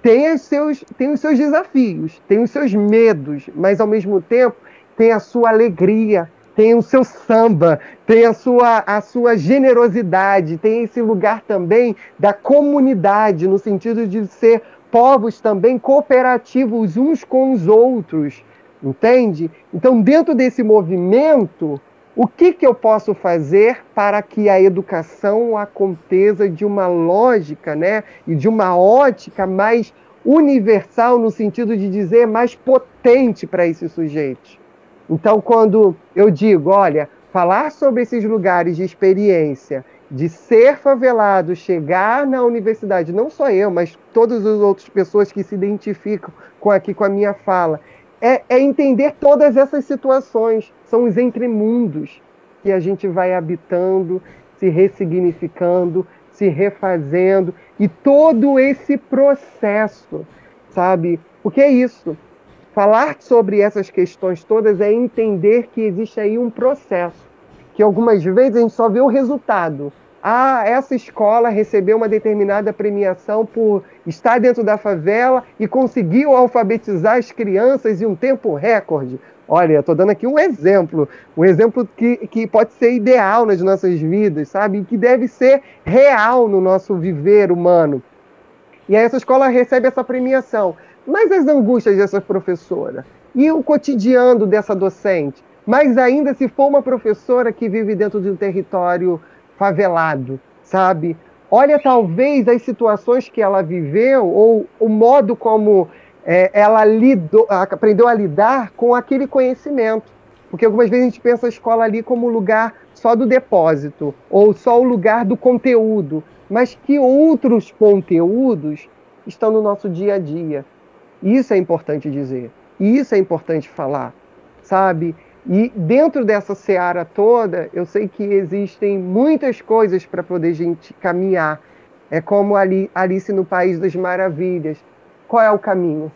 tem os seus, tem os seus desafios, tem os seus medos, mas ao mesmo tempo tem a sua alegria, tem o seu samba, tem a sua, a sua generosidade, tem esse lugar também da comunidade, no sentido de ser povos também cooperativos uns com os outros, entende? Então, dentro desse movimento, o que, que eu posso fazer para que a educação aconteça de uma lógica né, e de uma ótica mais universal, no sentido de dizer mais potente para esses sujeitos? Então, quando eu digo, olha, falar sobre esses lugares de experiência, de ser favelado, chegar na universidade, não só eu, mas todas as outras pessoas que se identificam com aqui com a minha fala, é, é entender todas essas situações, são os entremundos que a gente vai habitando, se ressignificando, se refazendo e todo esse processo, sabe? O que é isso? Falar sobre essas questões todas é entender que existe aí um processo, que algumas vezes a gente só vê o resultado. Ah, essa escola recebeu uma determinada premiação por estar dentro da favela e conseguiu alfabetizar as crianças em um tempo recorde. Olha, estou dando aqui um exemplo, um exemplo que, que pode ser ideal nas nossas vidas, sabe? Que deve ser real no nosso viver humano. E aí essa escola recebe essa premiação. Mas as angústias dessa professora e o cotidiano dessa docente, mas ainda se for uma professora que vive dentro de um território favelado, sabe? Olha, talvez as situações que ela viveu ou o modo como é, ela lidou, aprendeu a lidar com aquele conhecimento. Porque algumas vezes a gente pensa a escola ali como lugar só do depósito ou só o lugar do conteúdo, mas que outros conteúdos estão no nosso dia a dia. Isso é importante dizer. Isso é importante falar, sabe? E dentro dessa seara toda, eu sei que existem muitas coisas para poder gente caminhar. É como ali, Alice no País das Maravilhas. Qual é o caminho?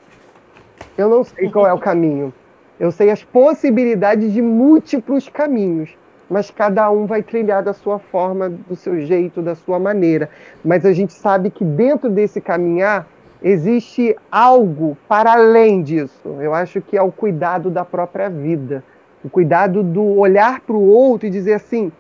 Eu não sei qual é o caminho. Eu sei as possibilidades de múltiplos caminhos, mas cada um vai trilhar da sua forma, do seu jeito, da sua maneira. Mas a gente sabe que dentro desse caminhar existe algo para além disso. Eu acho que é o cuidado da própria vida, o cuidado do olhar para o outro e dizer assim: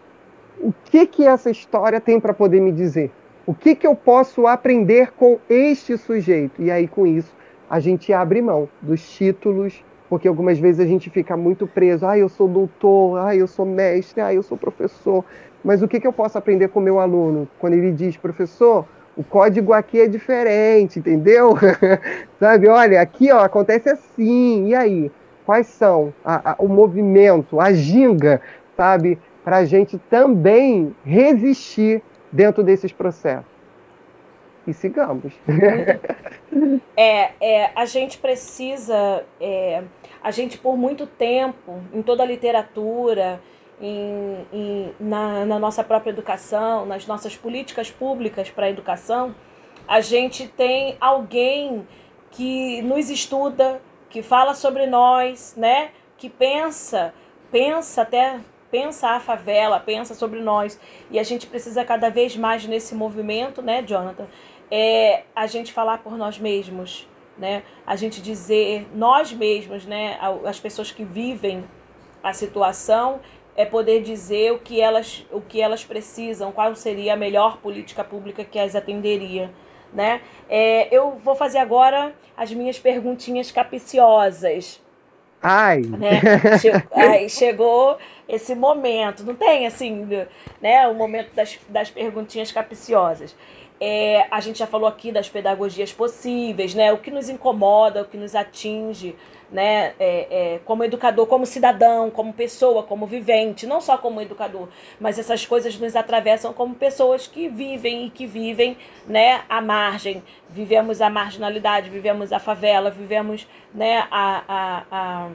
o que que essa história tem para poder me dizer? O que que eu posso aprender com este sujeito? E aí com isso a gente abre mão dos títulos, porque algumas vezes a gente fica muito preso. Ah, eu sou doutor, ah, eu sou mestre, ah, eu sou professor. Mas o que, que eu posso aprender com meu aluno? Quando ele diz, professor, o código aqui é diferente, entendeu? Sabe, olha, aqui ó, acontece assim, e aí? Quais são a, a, o movimento, a ginga, sabe, para a gente também resistir dentro desses processos? e sigamos. é, é, a gente precisa, é, a gente por muito tempo, em toda a literatura, em, em, na, na nossa própria educação, nas nossas políticas públicas para a educação, a gente tem alguém que nos estuda, que fala sobre nós, né? Que pensa, pensa até pensa a favela, pensa sobre nós. E a gente precisa cada vez mais nesse movimento, né, Jonathan, é a gente falar por nós mesmos, né? A gente dizer nós mesmos, né? As pessoas que vivem a situação é poder dizer o que elas, o que elas precisam, qual seria a melhor política pública que as atenderia, né? É, eu vou fazer agora as minhas perguntinhas capciosas. Ai! Né? Aí chegou esse momento, não tem assim, né? O momento das, das perguntinhas capciosas. É, a gente já falou aqui das pedagogias possíveis, né? O que nos incomoda, o que nos atinge, né? É, é, como educador, como cidadão, como pessoa, como vivente, não só como educador, mas essas coisas nos atravessam como pessoas que vivem e que vivem, né? À margem, vivemos a marginalidade, vivemos a favela, vivemos, né? A, a, a,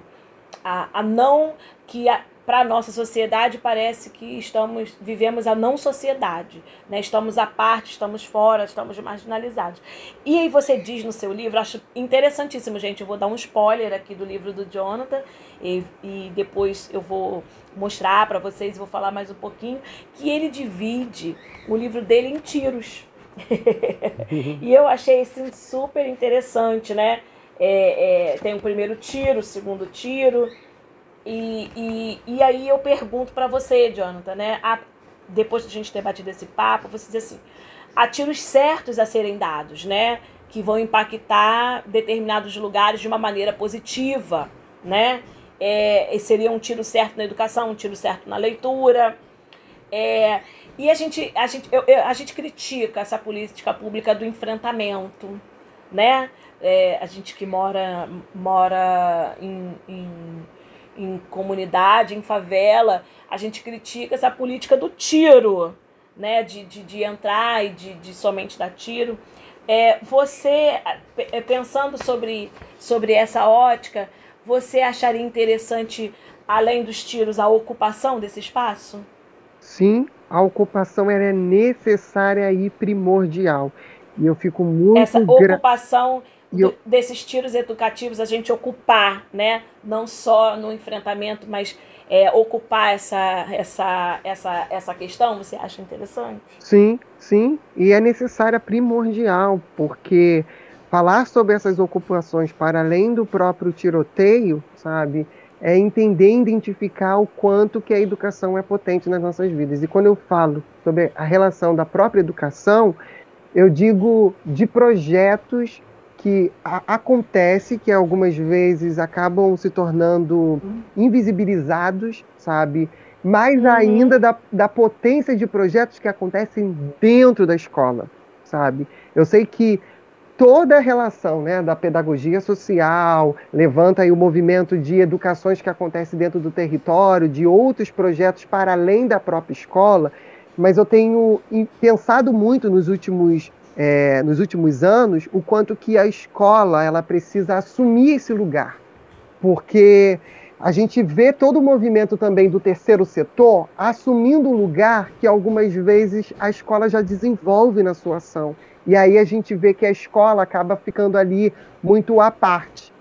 a, a não que a, para a nossa sociedade parece que estamos vivemos a não sociedade, né? Estamos à parte, estamos fora, estamos marginalizados. E aí você diz no seu livro, acho interessantíssimo, gente. Eu vou dar um spoiler aqui do livro do Jonathan e, e depois eu vou mostrar para vocês, vou falar mais um pouquinho que ele divide o livro dele em tiros. e eu achei assim super interessante, né? É, é, tem o primeiro tiro, o segundo tiro e, e, e aí eu pergunto para você, Jonathan, né? A, depois de a gente ter batido esse papo, você diz assim: há tiros certos a serem dados, né? Que vão impactar determinados lugares de uma maneira positiva, né? É, seria um tiro certo na educação, um tiro certo na leitura. É, e a gente, a, gente, eu, eu, a gente critica essa política pública do enfrentamento, né? É, a gente que mora, mora em, em em comunidade, em favela, a gente critica essa política do tiro, né? De, de, de entrar e de, de somente dar tiro. É, você, é, pensando sobre, sobre essa ótica, você acharia interessante, além dos tiros, a ocupação desse espaço? Sim, a ocupação é necessária e primordial. E eu fico muito. Essa ocupação eu... desses tiros educativos a gente ocupar, né? Não só no enfrentamento, mas é, ocupar essa, essa, essa, essa questão, você acha interessante? Sim, sim, e é necessária primordial, porque falar sobre essas ocupações para além do próprio tiroteio, sabe, é entender e identificar o quanto que a educação é potente nas nossas vidas. E quando eu falo sobre a relação da própria educação, eu digo de projetos que acontece que algumas vezes acabam se tornando invisibilizados, sabe? Mais uhum. ainda da, da potência de projetos que acontecem dentro da escola, sabe? Eu sei que toda a relação né, da pedagogia social, levanta aí o movimento de educações que acontece dentro do território, de outros projetos para além da própria escola, mas eu tenho pensado muito nos últimos é, nos últimos anos o quanto que a escola ela precisa assumir esse lugar, porque a gente vê todo o movimento também do terceiro setor assumindo um lugar que algumas vezes a escola já desenvolve na sua ação. E aí a gente vê que a escola acaba ficando ali muito à parte.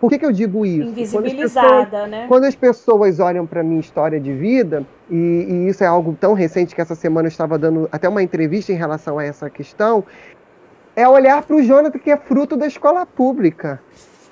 Por que, que eu digo isso? Invisibilizada, quando pessoas, né? Quando as pessoas olham para minha história de vida, e, e, isso é algo tão recente que essa semana eu estava dando até uma entrevista em relação a essa questão, é olhar para o Jonathan que é fruto da escola pública.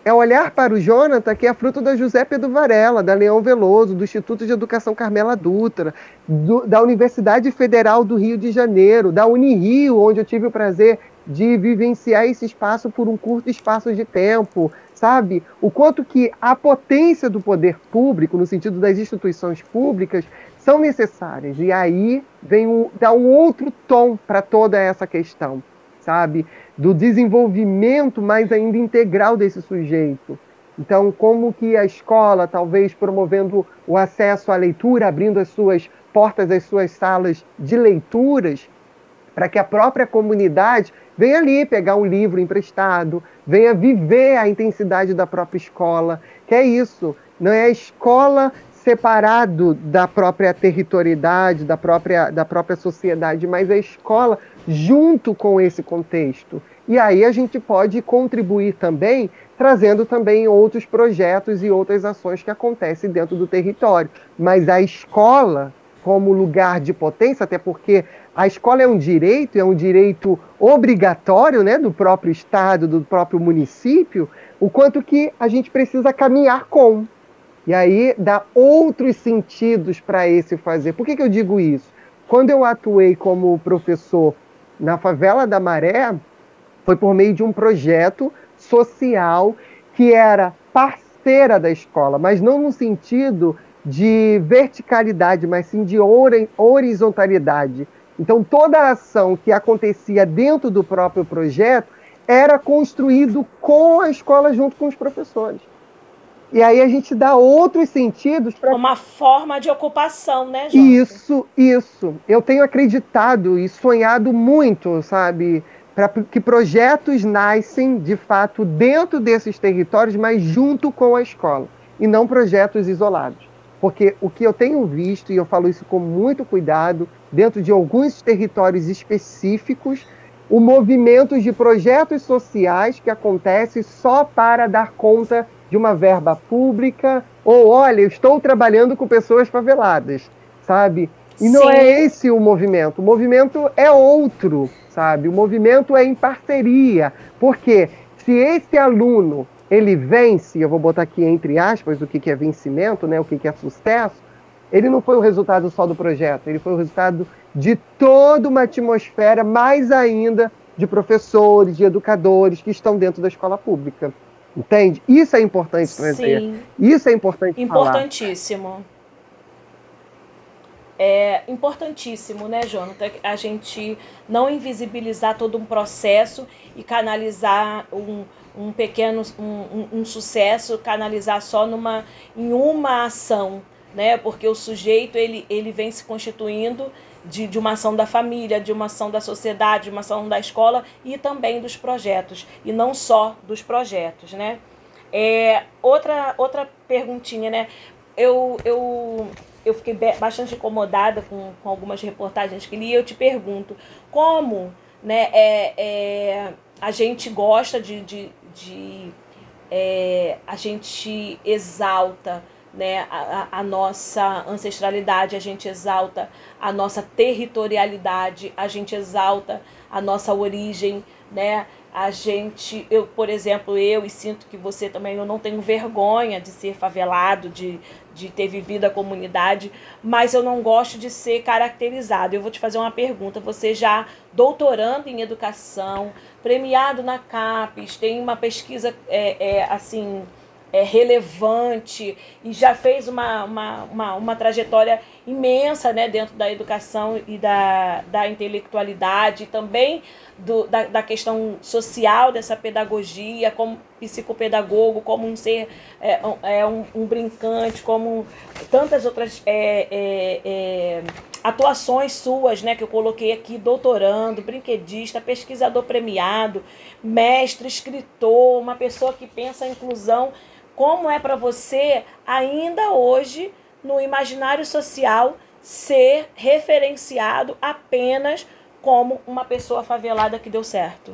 É olhar para o Jonathan que é fruto da José Pedro Varela, da Leão Veloso, do Instituto de Educação Carmela Dutra, do, da Universidade Federal do Rio de Janeiro, da Unirio, onde eu tive o prazer de vivenciar esse espaço por um curto espaço de tempo, sabe? O quanto que a potência do poder público, no sentido das instituições públicas, são necessárias. E aí vem um, dá um outro tom para toda essa questão, sabe? Do desenvolvimento mais ainda integral desse sujeito. Então, como que a escola, talvez promovendo o acesso à leitura, abrindo as suas portas, as suas salas de leituras, para que a própria comunidade venha ali pegar um livro emprestado, venha viver a intensidade da própria escola, que é isso, não é a escola separado da própria territorialidade, da própria, da própria sociedade, mas a escola junto com esse contexto. E aí a gente pode contribuir também, trazendo também outros projetos e outras ações que acontecem dentro do território. Mas a escola, como lugar de potência, até porque a escola é um direito, é um direito obrigatório né, do próprio Estado, do próprio município, o quanto que a gente precisa caminhar com. E aí dá outros sentidos para esse fazer. Por que, que eu digo isso? Quando eu atuei como professor na favela da Maré, foi por meio de um projeto social que era parceira da escola, mas não no sentido de verticalidade, mas sim de horizontalidade. Então, toda a ação que acontecia dentro do próprio projeto era construído com a escola junto com os professores. E aí a gente dá outros sentidos para. Uma forma de ocupação, né, Jota? Isso, isso. Eu tenho acreditado e sonhado muito, sabe? Para que projetos nascem, de fato, dentro desses territórios, mas junto com a escola. E não projetos isolados. Porque o que eu tenho visto, e eu falo isso com muito cuidado, dentro de alguns territórios específicos, o movimento de projetos sociais que acontece só para dar conta de uma verba pública, ou olha, eu estou trabalhando com pessoas faveladas, sabe? E não é Sim. é esse o movimento. O movimento é outro, sabe? O movimento é em parceria. Porque se esse aluno ele vence, eu vou botar aqui entre aspas o que é vencimento, né? O que é sucesso. Ele não foi o resultado só do projeto, ele foi o resultado de toda uma atmosfera, mais ainda de professores, de educadores que estão dentro da escola pública. Entende? Isso é importante trazer. Isso é importante Importantíssimo. Falar. É importantíssimo, né, Jonathan? A gente não invisibilizar todo um processo e canalizar um, um pequeno um, um, um sucesso, canalizar só numa, em uma ação, né? Porque o sujeito ele, ele vem se constituindo de, de uma ação da família, de uma ação da sociedade, de uma ação da escola e também dos projetos, e não só dos projetos, né? É, outra, outra perguntinha, né? Eu, eu, eu fiquei bastante incomodada com, com algumas reportagens que li eu te pergunto, como né, é, é, a gente gosta de, de, de é, a gente exalta né, a, a, nossa ancestralidade, a gente exalta a nossa territorialidade, a gente exalta a nossa origem, né? A gente, eu, por exemplo, eu e sinto que você também, eu não tenho vergonha de ser favelado, de, de ter vivido a comunidade, mas eu não gosto de ser caracterizado. Eu vou te fazer uma pergunta. Você já doutorando em educação, premiado na CAPES, tem uma pesquisa é, é, assim é, relevante e já fez uma, uma, uma, uma, trajetória imensa né, dentro da educação e da, da intelectualidade, também do, da, da questão social dessa pedagogia, como psicopedagogo, como um ser, é, é um, um brincante, como tantas outras é, é, é, atuações suas, né, que eu coloquei aqui, doutorando, brinquedista, pesquisador premiado, mestre, escritor, uma pessoa que pensa a inclusão como é para você, ainda hoje, no imaginário social, ser referenciado apenas como uma pessoa favelada que deu certo?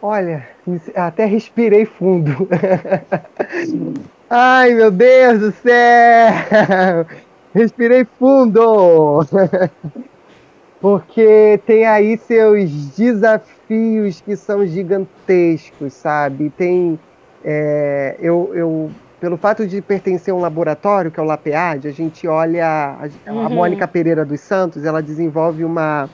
Olha, até respirei fundo. Ai, meu Deus do céu! Respirei fundo! Porque tem aí seus desafios que são gigantescos, sabe? Tem é, eu, eu, pelo fato de pertencer a um laboratório, que é o LAPEAD, a gente olha. A, uhum. a Mônica Pereira dos Santos, ela desenvolve uma,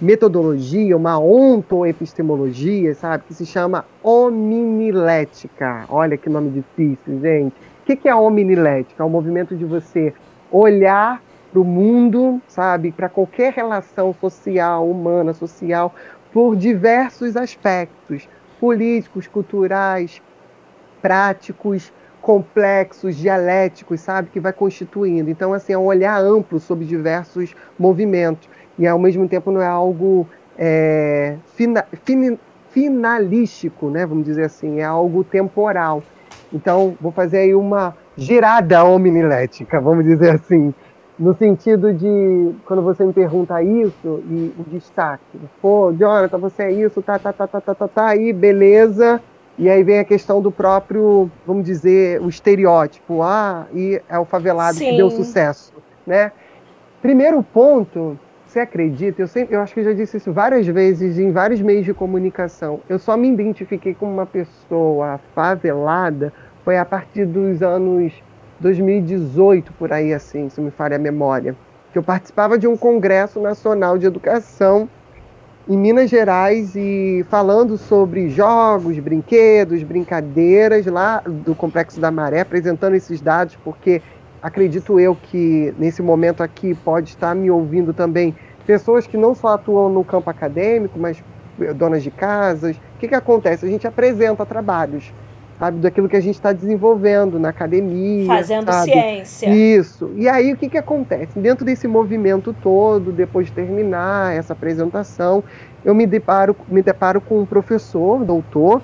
metodologia, uma ontoepistemologia, sabe, que se chama hominilética. Olha que nome difícil, gente. O que é a hominilética? É o movimento de você olhar para o mundo, sabe, para qualquer relação social, humana, social, por diversos aspectos políticos, culturais, práticos, complexos, dialéticos, sabe, que vai constituindo. Então, assim, é um olhar amplo sobre diversos movimentos e, ao mesmo tempo, não é algo é, fina, fin, finalístico, né, vamos dizer assim, é algo temporal. Então, vou fazer aí uma girada omnilética, vamos dizer assim, no sentido de, quando você me pergunta isso, e o destaque, pô, Jonathan, você é isso, tá, tá, tá, tá, tá, tá, tá, aí, beleza, e aí vem a questão do próprio, vamos dizer, o estereótipo, ah, e é o favelado Sim. que deu sucesso, né? Primeiro ponto, você acredita, eu, sempre, eu acho que já disse isso várias vezes em vários meios de comunicação, eu só me identifiquei como uma pessoa favelada foi a partir dos anos 2018, por aí assim, se me falha a memória, que eu participava de um congresso nacional de educação em Minas Gerais e falando sobre jogos, brinquedos, brincadeiras lá do Complexo da Maré, apresentando esses dados, porque acredito eu que nesse momento aqui pode estar me ouvindo também pessoas que não só atuam no campo acadêmico, mas donas de casas. O que, que acontece? A gente apresenta trabalhos sabe, daquilo que a gente está desenvolvendo na academia. Fazendo sabe? ciência. Isso. E aí o que, que acontece? Dentro desse movimento todo, depois de terminar essa apresentação, eu me deparo, me deparo com um professor, doutor,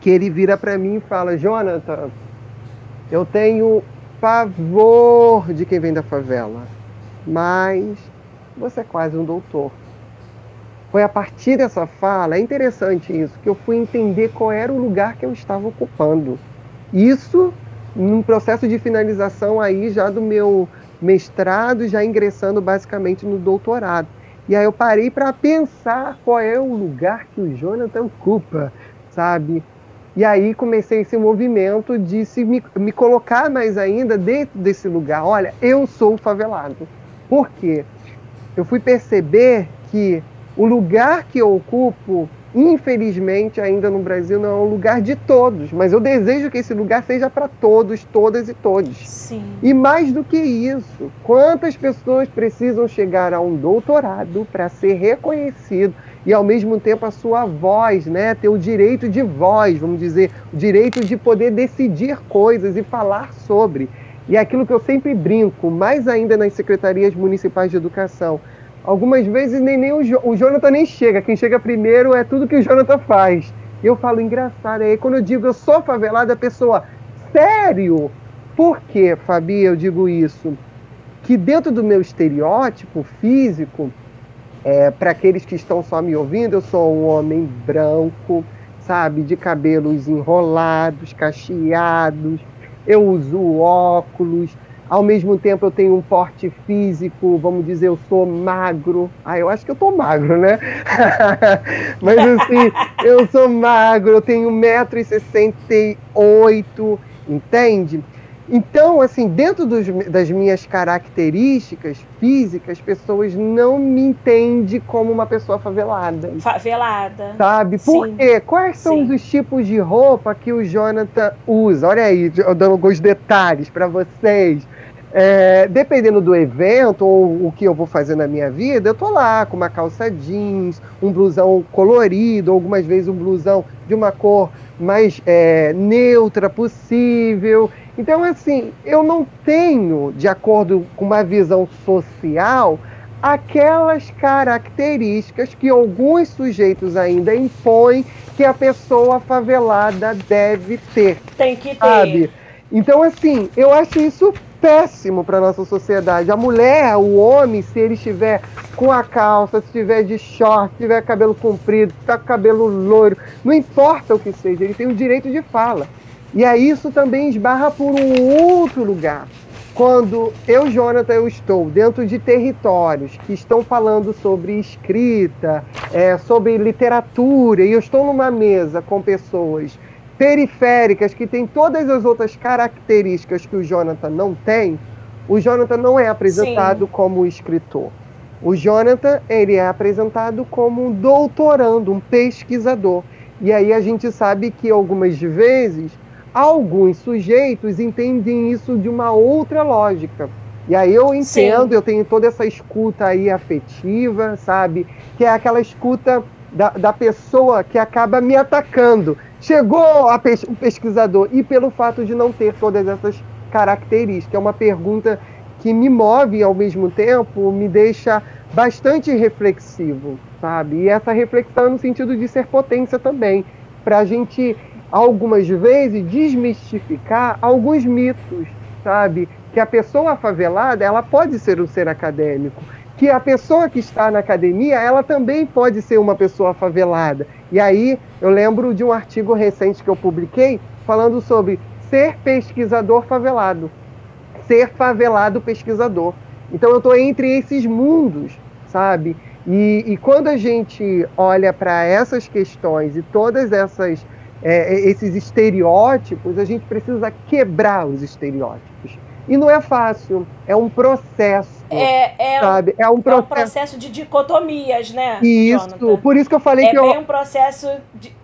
que ele vira para mim e fala: Jonathan, eu tenho pavor de quem vem da favela, mas você é quase um doutor. Foi a partir dessa fala, é interessante isso, que eu fui entender qual era o lugar que eu estava ocupando. Isso num processo de finalização aí já do meu mestrado, já ingressando basicamente no doutorado. E aí eu parei para pensar qual é o lugar que o Jonathan ocupa, sabe? E aí comecei esse movimento de se me, me colocar mais ainda dentro desse lugar. Olha, eu sou favelado. Por quê? Eu fui perceber que o lugar que eu ocupo, infelizmente, ainda no Brasil, não é um lugar de todos, mas eu desejo que esse lugar seja para todos, todas e todos. Sim. E mais do que isso, quantas pessoas precisam chegar a um doutorado para ser reconhecido e ao mesmo tempo a sua voz, né, ter o direito de voz, vamos dizer, o direito de poder decidir coisas e falar sobre. E é aquilo que eu sempre brinco, mais ainda nas secretarias municipais de educação, algumas vezes nem, nem o, jo o Jonathan nem chega. Quem chega primeiro é tudo que o Jonathan faz. Eu falo, engraçado. Aí quando eu digo eu sou favelada, a pessoa, sério? Por que, Fabi, eu digo isso? Que dentro do meu estereótipo físico, é, para aqueles que estão só me ouvindo, eu sou um homem branco, sabe, de cabelos enrolados, cacheados, eu uso óculos, ao mesmo tempo eu tenho um porte físico, vamos dizer, eu sou magro. Ah, eu acho que eu tô magro, né? Mas assim, eu sou magro, eu tenho 1,68m, entende? Então, assim, dentro dos, das minhas características físicas, pessoas não me entendem como uma pessoa favelada. Favelada. Sabe? Por Sim. quê? Quais são Sim. os tipos de roupa que o Jonathan usa? Olha aí, eu dando alguns detalhes para vocês. É, dependendo do evento ou o que eu vou fazer na minha vida, eu tô lá com uma calça jeans, um blusão colorido, algumas vezes um blusão de uma cor mais é, neutra possível. Então, assim, eu não tenho, de acordo com uma visão social, aquelas características que alguns sujeitos ainda impõem que a pessoa favelada deve ter. Tem que ter. Sabe? Então, assim, eu acho isso péssimo para nossa sociedade. A mulher, o homem, se ele estiver com a calça, se estiver de short, se tiver cabelo comprido, se tá com cabelo loiro, não importa o que seja, ele tem o direito de fala. E aí isso também esbarra por um outro lugar. Quando eu, Jonathan, eu estou dentro de territórios que estão falando sobre escrita, é, sobre literatura, e eu estou numa mesa com pessoas periféricas, que tem todas as outras características que o Jonathan não tem, o Jonathan não é apresentado Sim. como escritor. O Jonathan ele é apresentado como um doutorando, um pesquisador. E aí a gente sabe que algumas vezes alguns sujeitos entendem isso de uma outra lógica. E aí eu entendo, Sim. eu tenho toda essa escuta aí afetiva, sabe? Que é aquela escuta da, da pessoa que acaba me atacando. Chegou a pes o pesquisador, e pelo fato de não ter todas essas características. É uma pergunta que me move ao mesmo tempo, me deixa bastante reflexivo, sabe? E essa reflexão é no sentido de ser potência também, para a gente, algumas vezes, desmistificar alguns mitos, sabe? Que a pessoa favelada, ela pode ser um ser acadêmico, que a pessoa que está na academia, ela também pode ser uma pessoa favelada. E aí, eu lembro de um artigo recente que eu publiquei falando sobre ser pesquisador favelado, ser favelado pesquisador. Então eu estou entre esses mundos, sabe? E, e quando a gente olha para essas questões e todas essas é, esses estereótipos, a gente precisa quebrar os estereótipos. E não é fácil, é um processo. É, é, sabe? É, um processo... é um processo de dicotomias, né? Isso, Jonathan? por isso que eu falei é que eu. É bem um processo de,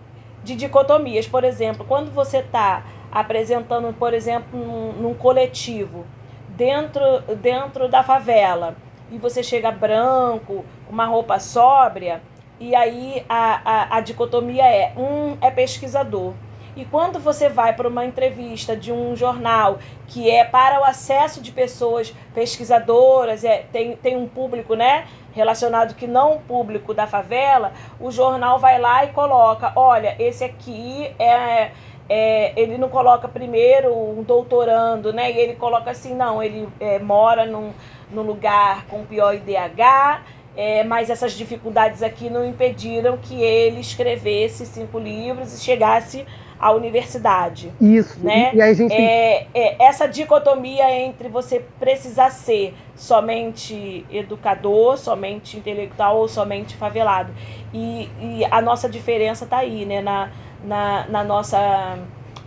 de dicotomias. Por exemplo, quando você está apresentando, por exemplo, num, num coletivo dentro, dentro da favela e você chega branco, com uma roupa sóbria, e aí a, a, a dicotomia é: um é pesquisador. E quando você vai para uma entrevista de um jornal que é para o acesso de pessoas pesquisadoras, é, tem, tem um público né, relacionado que não público da favela, o jornal vai lá e coloca: olha, esse aqui é é, ele não coloca primeiro um doutorando, né? E ele coloca assim, não, ele é, mora num, num lugar com pior IDH, é, mas essas dificuldades aqui não impediram que ele escrevesse cinco livros e chegasse à universidade. Isso. Né? E a gente... é, é, essa dicotomia entre você precisar ser somente educador, somente intelectual ou somente favelado. E, e a nossa diferença está aí, né? Na, na, na nossa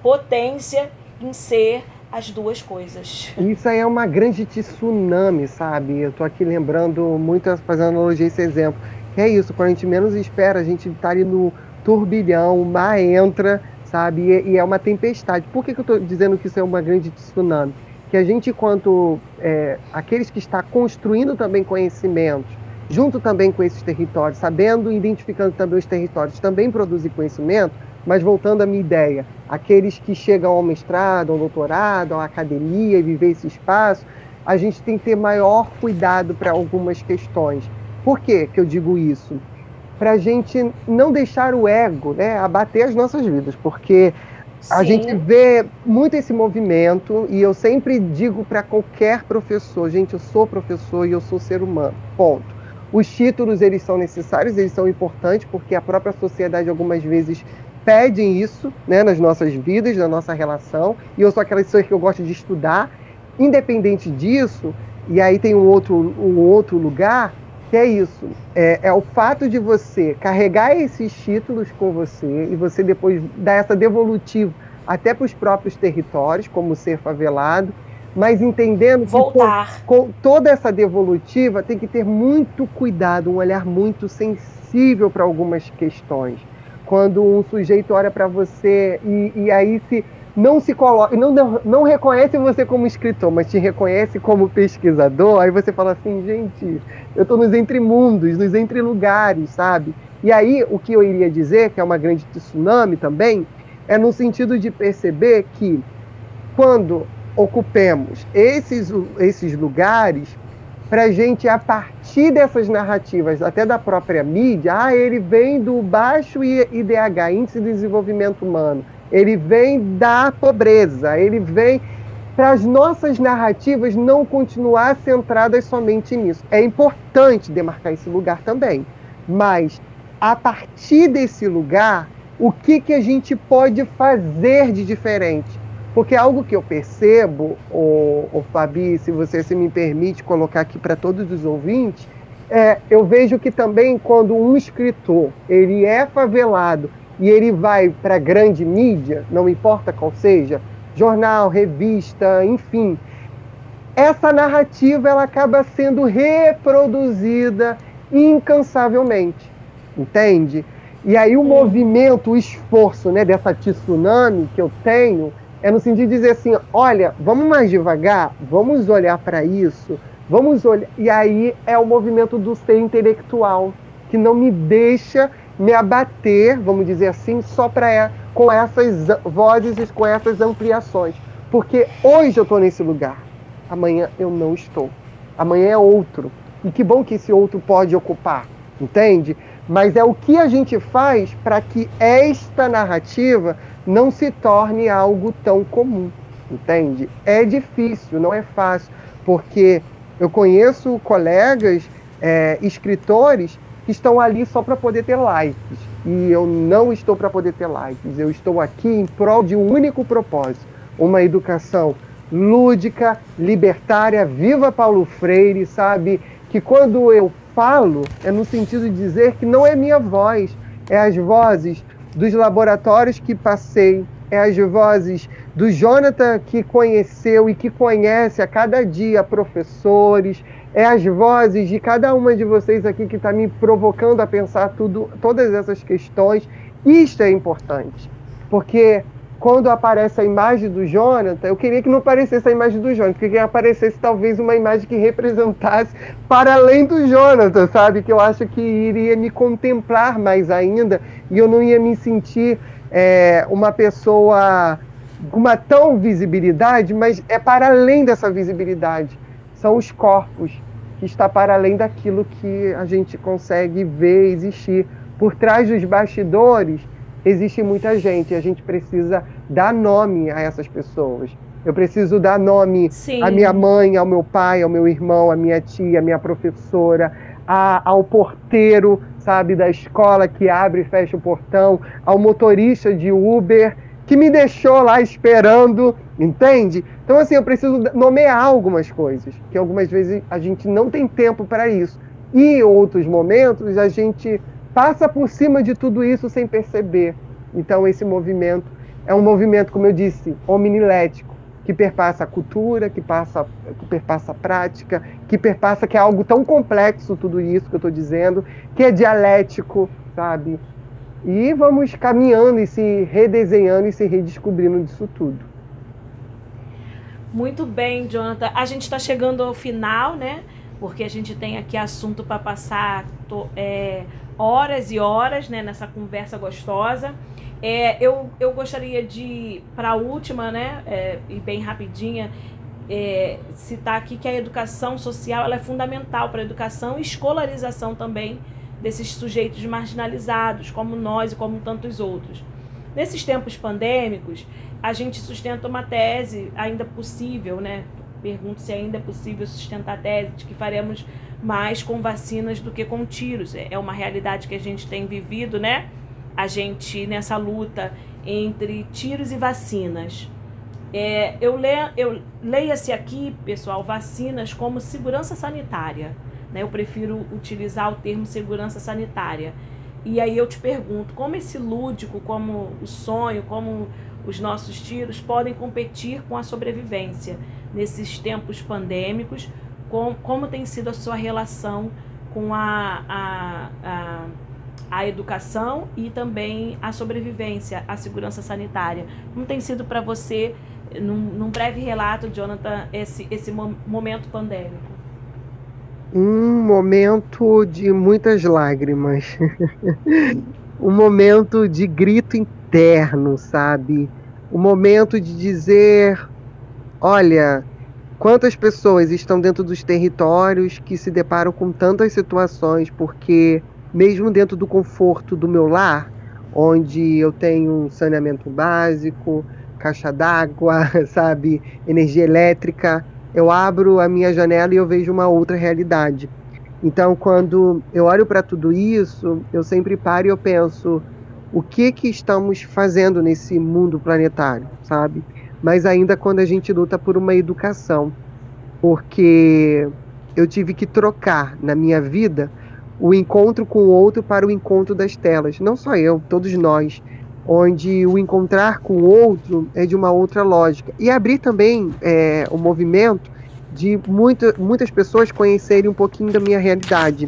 potência em ser as duas coisas. Isso aí é uma grande tsunami, sabe? Eu tô aqui lembrando muito, fazendo analogia esse exemplo. Que é isso, quando a gente menos espera, a gente tá ali no turbilhão, o mar entra, sabe? E, e é uma tempestade. Por que, que eu tô dizendo que isso é uma grande tsunami? Que a gente, enquanto é, aqueles que está construindo também conhecimentos, junto também com esses territórios, sabendo, identificando também os territórios, também produzir conhecimento, mas voltando à minha ideia, aqueles que chegam ao mestrado, ao doutorado, à academia e viver esse espaço, a gente tem que ter maior cuidado para algumas questões. Por que, que eu digo isso? Para a gente não deixar o ego né, abater as nossas vidas, porque a gente vê muito esse movimento e eu sempre digo para qualquer professor, gente, eu sou professor e eu sou ser humano, ponto. Os títulos, eles são necessários, eles são importantes, porque a própria sociedade algumas vezes pedem isso né, nas nossas vidas, na nossa relação, e eu sou aquela pessoa que eu gosto de estudar. Independente disso, e aí tem um outro, um outro lugar, que é isso: é, é o fato de você carregar esses títulos com você e você depois dar essa devolutiva até para os próprios territórios, como ser favelado, mas entendendo Voltar. que com, com toda essa devolutiva tem que ter muito cuidado, um olhar muito sensível para algumas questões quando um sujeito olha para você e, e, aí se não se coloca, não, não, não reconhece você como escritor, mas te reconhece como pesquisador, aí você fala assim, gente, eu estou nos entremundos, nos entrelugares, sabe? E aí o que eu iria dizer, que é uma grande tsunami também, é no sentido de perceber que quando ocupemos esses, esses lugares, para a gente, a partir dessas narrativas, até da própria mídia, ah, ele vem do baixo IDH, Índice de Desenvolvimento Humano, ele vem da pobreza, ele vem para as nossas narrativas não continuar centradas somente nisso. É importante demarcar esse lugar também, mas a partir desse lugar, o que, que a gente pode fazer de diferente? Porque algo que eu percebo, o, o Fabi, se você se me permite colocar aqui para todos os ouvintes, é, eu vejo que também quando um escritor ele é favelado e ele vai para a grande mídia, não importa qual seja, jornal, revista, enfim, essa narrativa ela acaba sendo reproduzida incansavelmente, entende? E aí o movimento, o esforço né, dessa tsunami que eu tenho é no sentido de dizer assim, olha, vamos mais devagar, vamos olhar para isso, vamos olhar. E aí é o movimento do ser intelectual, que não me deixa me abater, vamos dizer assim, só para com essas vozes e com essas ampliações. Porque hoje eu estou nesse lugar, amanhã eu não estou. Amanhã é outro. E que bom que esse outro pode ocupar, entende? Mas é o que a gente faz para que esta narrativa não se torne algo tão comum, entende? É difícil, não é fácil, porque eu conheço colegas é, escritores que estão ali só para poder ter likes. E eu não estou para poder ter likes. Eu estou aqui em prol de um único propósito: uma educação lúdica, libertária, viva Paulo Freire, sabe? Que quando eu falo é no sentido de dizer que não é minha voz, é as vozes dos laboratórios que passei, é as vozes do Jonathan que conheceu e que conhece a cada dia professores, é as vozes de cada uma de vocês aqui que está me provocando a pensar tudo, todas essas questões. Isto é importante, porque quando aparece a imagem do Jonathan, eu queria que não aparecesse a imagem do Jonathan, que aparecesse talvez uma imagem que representasse para além do Jonathan, sabe? Que eu acho que iria me contemplar mais ainda e eu não ia me sentir é, uma pessoa com uma tão visibilidade, mas é para além dessa visibilidade. São os corpos que está para além daquilo que a gente consegue ver existir. Por trás dos bastidores, existe muita gente. A gente precisa dar nome a essas pessoas. Eu preciso dar nome Sim. à minha mãe, ao meu pai, ao meu irmão, à minha tia, à minha professora, a, ao porteiro, sabe, da escola que abre e fecha o portão, ao motorista de Uber que me deixou lá esperando, entende? Então, assim, eu preciso nomear algumas coisas, que algumas vezes a gente não tem tempo para isso. E em outros momentos a gente passa por cima de tudo isso sem perceber. Então, esse movimento é um movimento, como eu disse, hominilético, que perpassa a cultura, que, passa, que perpassa a prática, que perpassa que é algo tão complexo tudo isso que eu estou dizendo, que é dialético, sabe? E vamos caminhando e se redesenhando e se redescobrindo disso tudo. Muito bem, Jonathan. A gente está chegando ao final, né? Porque a gente tem aqui assunto para passar é, horas e horas né, nessa conversa gostosa. É, eu, eu gostaria de, para a última, né, é, e bem rapidinha, é, citar aqui que a educação social ela é fundamental para a educação e escolarização também desses sujeitos marginalizados, como nós e como tantos outros. Nesses tempos pandêmicos, a gente sustenta uma tese ainda possível, né? Pergunto se ainda é possível sustentar a tese de que faremos mais com vacinas do que com tiros. É, é uma realidade que a gente tem vivido, né? A gente nessa luta entre tiros e vacinas. É, eu, le, eu leia-se aqui, pessoal, vacinas como segurança sanitária. Né? Eu prefiro utilizar o termo segurança sanitária. E aí eu te pergunto, como esse lúdico, como o sonho, como os nossos tiros podem competir com a sobrevivência nesses tempos pandêmicos, com, como tem sido a sua relação com a, a, a, a educação e também a sobrevivência, a segurança sanitária. Como tem sido para você, num, num, breve relato, Jonathan, esse, esse momento pandêmico? Um momento de muitas lágrimas. um momento de grito interno, sabe? Um momento de dizer: olha, Quantas pessoas estão dentro dos territórios que se deparam com tantas situações, porque mesmo dentro do conforto do meu lar, onde eu tenho saneamento básico, caixa d'água, sabe, energia elétrica, eu abro a minha janela e eu vejo uma outra realidade. Então, quando eu olho para tudo isso, eu sempre paro e eu penso o que que estamos fazendo nesse mundo planetário, sabe? mas ainda quando a gente luta por uma educação, porque eu tive que trocar na minha vida o encontro com o outro para o encontro das telas. Não só eu, todos nós, onde o encontrar com o outro é de uma outra lógica. E abrir também é, o movimento de muito, muitas pessoas conhecerem um pouquinho da minha realidade.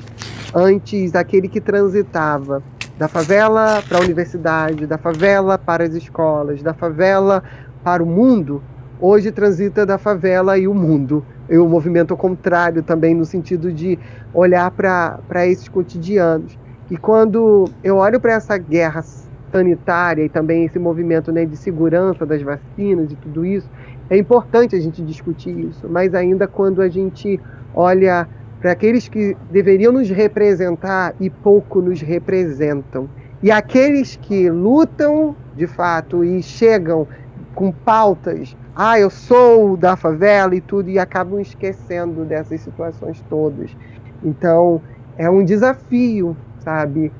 Antes, aquele que transitava da favela para a universidade, da favela para as escolas, da favela para o mundo, hoje transita da favela e o mundo. E o movimento contrário também, no sentido de olhar para esses cotidianos. E quando eu olho para essa guerra sanitária e também esse movimento né, de segurança das vacinas e tudo isso, é importante a gente discutir isso, mas ainda quando a gente olha para aqueles que deveriam nos representar e pouco nos representam. E aqueles que lutam de fato e chegam com pautas, ah, eu sou da favela e tudo, e acabam esquecendo dessas situações todas. Então, é um desafio, sabe?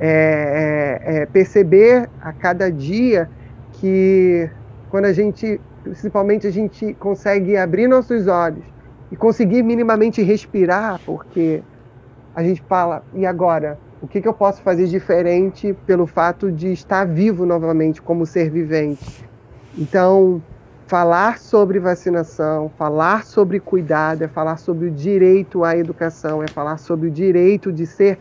É, é, é perceber a cada dia que quando a gente, principalmente, a gente consegue abrir nossos olhos e conseguir minimamente respirar, porque a gente fala, e agora? O que, que eu posso fazer diferente pelo fato de estar vivo novamente como ser vivente? Então, falar sobre vacinação, falar sobre cuidado, é falar sobre o direito à educação, é falar sobre o direito de ser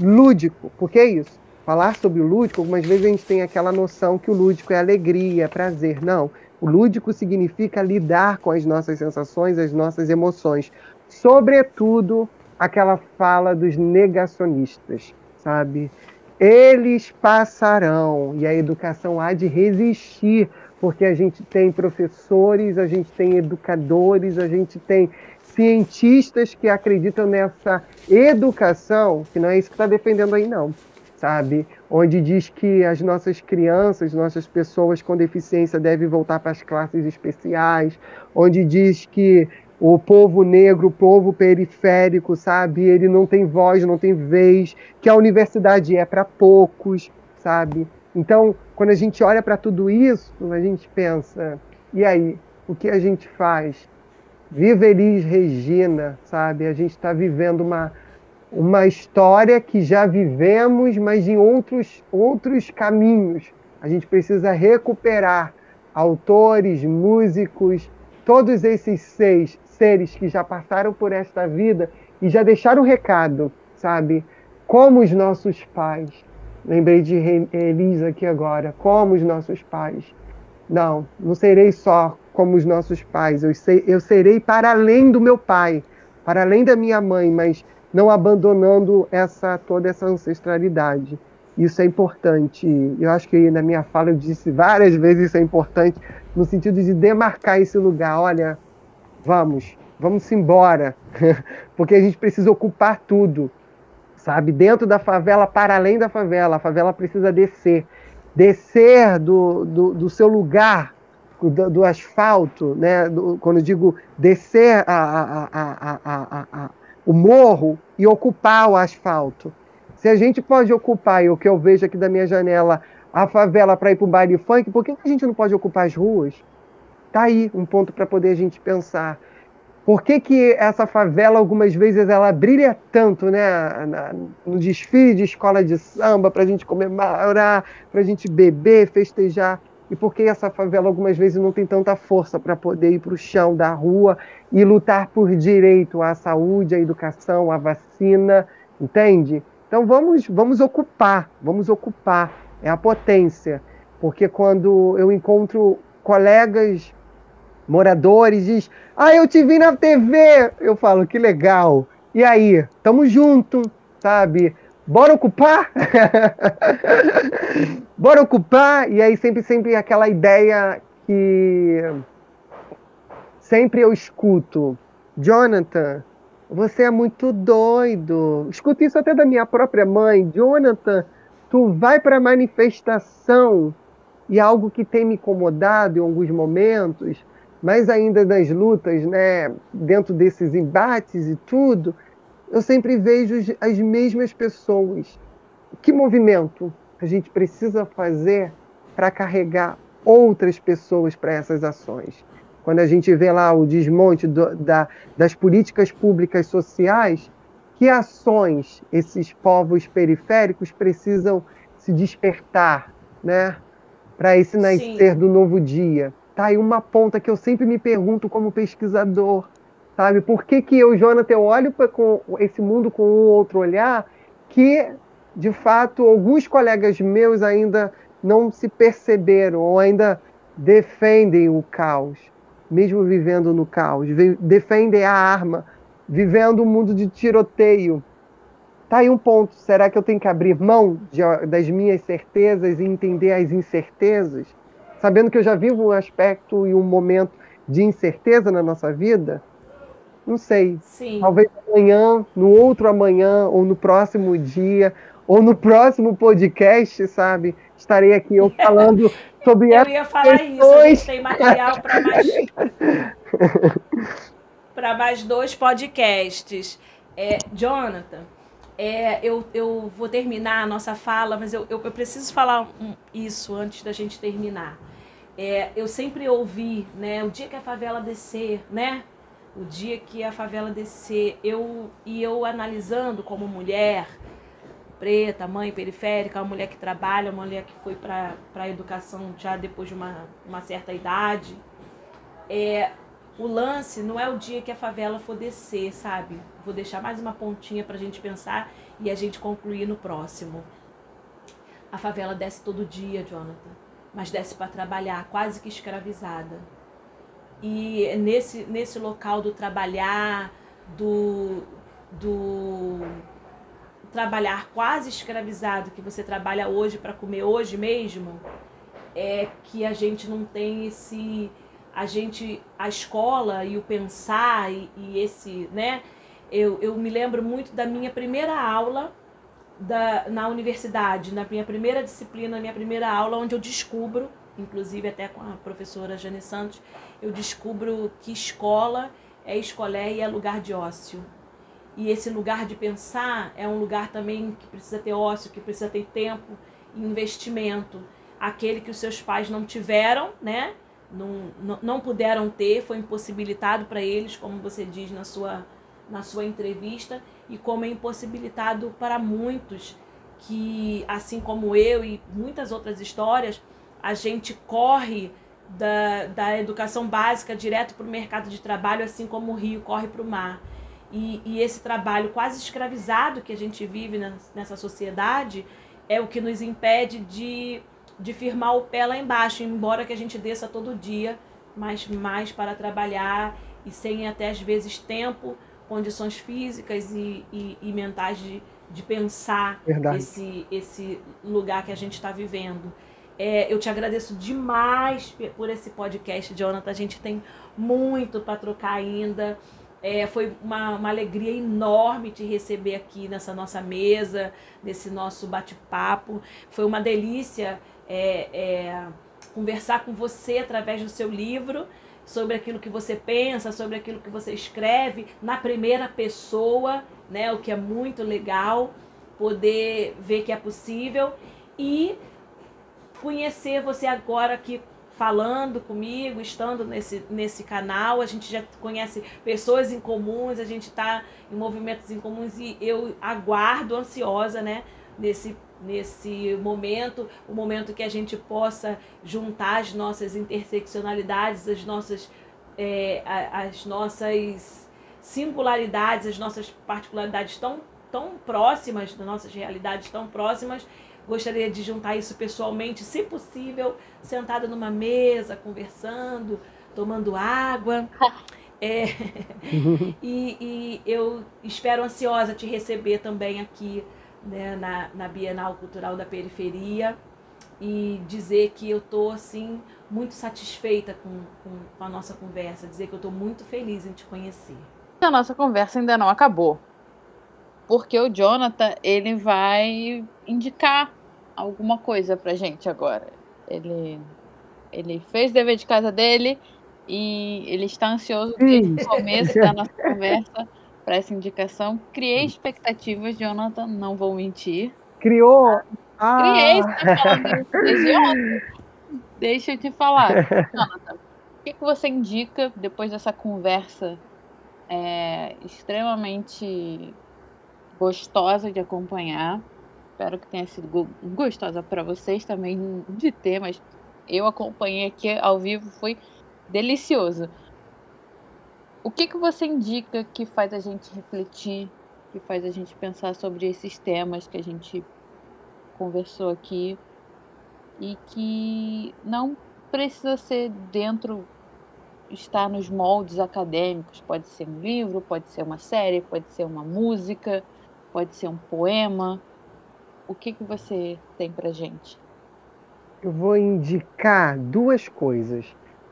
lúdico. Por que isso? Falar sobre o lúdico, algumas vezes a gente tem aquela noção que o lúdico é alegria, é prazer. Não. O lúdico significa lidar com as nossas sensações, as nossas emoções. Sobretudo aquela fala dos negacionistas, sabe? Eles passarão e a educação há de resistir, porque a gente tem professores, a gente tem educadores, a gente tem cientistas que acreditam nessa educação, que não é isso que está defendendo aí, não sabe? Onde diz que as nossas crianças, nossas pessoas com deficiência devem voltar para as classes especiais, onde diz que o povo negro, o povo periférico, sabe? Ele não tem voz, não tem vez, que a universidade é para poucos, sabe? Então, quando a gente olha para tudo isso, a gente pensa, e aí, o que a gente faz? Viva Elis Regina, sabe? A gente está vivendo uma uma história que já vivemos, mas em outros, outros caminhos. A gente precisa recuperar autores, músicos, todos esses seis seres que já passaram por esta vida e já deixaram um recado, sabe? Como os nossos pais. Lembrei de Elisa aqui agora. Como os nossos pais. Não, não serei só como os nossos pais. Eu, sei, eu serei para além do meu pai, para além da minha mãe, mas não abandonando essa toda essa ancestralidade. Isso é importante. Eu acho que na minha fala eu disse várias vezes isso é importante no sentido de demarcar esse lugar. Olha, vamos, vamos embora, porque a gente precisa ocupar tudo, sabe? Dentro da favela, para além da favela, a favela precisa descer, descer do, do, do seu lugar, do, do asfalto, né? Do, quando digo descer a, a, a, o morro e ocupar o asfalto. Se a gente pode ocupar, e o que eu vejo aqui da minha janela, a favela para ir para o baile funk, por que a gente não pode ocupar as ruas? Tá aí um ponto para poder a gente pensar. Por que, que essa favela, algumas vezes, ela brilha tanto, né? no desfile de escola de samba, para a gente comemorar, para a gente beber, festejar e por que essa favela algumas vezes não tem tanta força para poder ir para o chão da rua e lutar por direito à saúde, à educação, à vacina, entende? Então vamos, vamos ocupar, vamos ocupar, é a potência, porque quando eu encontro colegas moradores diz: "Ah, eu te vi na TV", eu falo: "Que legal". E aí, tamo junto, sabe? bora ocupar? bora ocupar? E aí sempre, sempre aquela ideia que sempre eu escuto. Jonathan, você é muito doido. Escuto isso até da minha própria mãe. Jonathan, tu vai para manifestação e algo que tem me incomodado em alguns momentos, mas ainda nas lutas, né, dentro desses embates e tudo, eu sempre vejo as mesmas pessoas. Que movimento a gente precisa fazer para carregar outras pessoas para essas ações? Quando a gente vê lá o desmonte do, da, das políticas públicas sociais, que ações esses povos periféricos precisam se despertar, né? Para esse nascer Sim. do novo dia. Tá aí uma ponta que eu sempre me pergunto como pesquisador sabe? Por que, que eu, Jonathan, olho para esse mundo com um outro olhar que, de fato, alguns colegas meus ainda não se perceberam ou ainda defendem o caos, mesmo vivendo no caos, defendem a arma, vivendo um mundo de tiroteio. Tá aí um ponto. Será que eu tenho que abrir mão de, das minhas certezas e entender as incertezas? Sabendo que eu já vivo um aspecto e um momento de incerteza na nossa vida? Não sei. Sim. Talvez amanhã, no outro amanhã, ou no próximo dia, ou no próximo podcast, sabe? Estarei aqui eu falando sobre Eu ia falar questões. isso, a gente tem material para mais para mais dois podcasts. É, Jonathan, é, eu, eu vou terminar a nossa fala, mas eu, eu, eu preciso falar isso antes da gente terminar. É, eu sempre ouvi, né, o dia que a favela descer, né, o dia que a favela descer, eu e eu analisando como mulher preta, mãe periférica, uma mulher que trabalha, uma mulher que foi para a educação já depois de uma, uma certa idade, é, o lance não é o dia que a favela for descer, sabe? Vou deixar mais uma pontinha para a gente pensar e a gente concluir no próximo. A favela desce todo dia, Jonathan, mas desce para trabalhar, quase que escravizada. E nesse, nesse local do trabalhar, do, do trabalhar quase escravizado, que você trabalha hoje para comer hoje mesmo, é que a gente não tem esse a gente, a escola e o pensar e, e esse, né? Eu, eu me lembro muito da minha primeira aula da, na universidade, na minha primeira disciplina, na minha primeira aula, onde eu descubro, inclusive até com a professora Jane Santos, eu descubro que escola é escolher e é lugar de ócio. E esse lugar de pensar é um lugar também que precisa ter ócio, que precisa ter tempo e investimento. Aquele que os seus pais não tiveram, né? não, não, puderam ter, foi impossibilitado para eles, como você diz na sua, na sua entrevista, e como é impossibilitado para muitos que, assim como eu e muitas outras histórias, a gente corre da, da educação básica direto para o mercado de trabalho, assim como o rio corre para o mar. E, e esse trabalho quase escravizado que a gente vive nessa sociedade é o que nos impede de de firmar o pé lá embaixo, embora que a gente desça todo dia, mas mais para trabalhar e sem até às vezes tempo, condições físicas e, e, e mentais de, de pensar esse, esse lugar que a gente está vivendo. É, eu te agradeço demais por esse podcast, Jonathan. A gente tem muito para trocar ainda. É, foi uma, uma alegria enorme te receber aqui nessa nossa mesa, nesse nosso bate-papo. Foi uma delícia é, é, conversar com você através do seu livro sobre aquilo que você pensa, sobre aquilo que você escreve na primeira pessoa, né? O que é muito legal poder ver que é possível e conhecer você agora aqui falando comigo, estando nesse, nesse canal, a gente já conhece pessoas em comuns, a gente está em movimentos em comuns e eu aguardo ansiosa, né, nesse nesse momento, o momento que a gente possa juntar as nossas interseccionalidades, as nossas, é, as nossas singularidades, as nossas particularidades tão, tão próximas, das nossas realidades tão próximas. Gostaria de juntar isso pessoalmente, se possível, sentada numa mesa, conversando, tomando água. É, e, e eu espero ansiosa te receber também aqui né, na, na Bienal Cultural da Periferia e dizer que eu estou assim muito satisfeita com, com, com, a nossa conversa, dizer que eu estou muito feliz em te conhecer. A nossa conversa ainda não acabou, porque o Jonathan ele vai indicar alguma coisa para gente agora. Ele ele fez o dever de casa dele e ele está ansioso desde o começo da nossa conversa para essa indicação. Criei expectativas, Jonathan, não vou mentir. Criou? Ah. Criei, você tá falando desde ontem. Deixa eu te falar. Jonathan, o que, que você indica depois dessa conversa é, extremamente gostosa de acompanhar? Espero que tenha sido gostosa para vocês também de ter, mas eu acompanhei aqui ao vivo, foi delicioso o que, que você indica que faz a gente refletir, que faz a gente pensar sobre esses temas que a gente conversou aqui e que não precisa ser dentro, estar nos moldes acadêmicos, pode ser um livro, pode ser uma série, pode ser uma música, pode ser um poema. O que, que você tem para gente? Eu vou indicar duas coisas.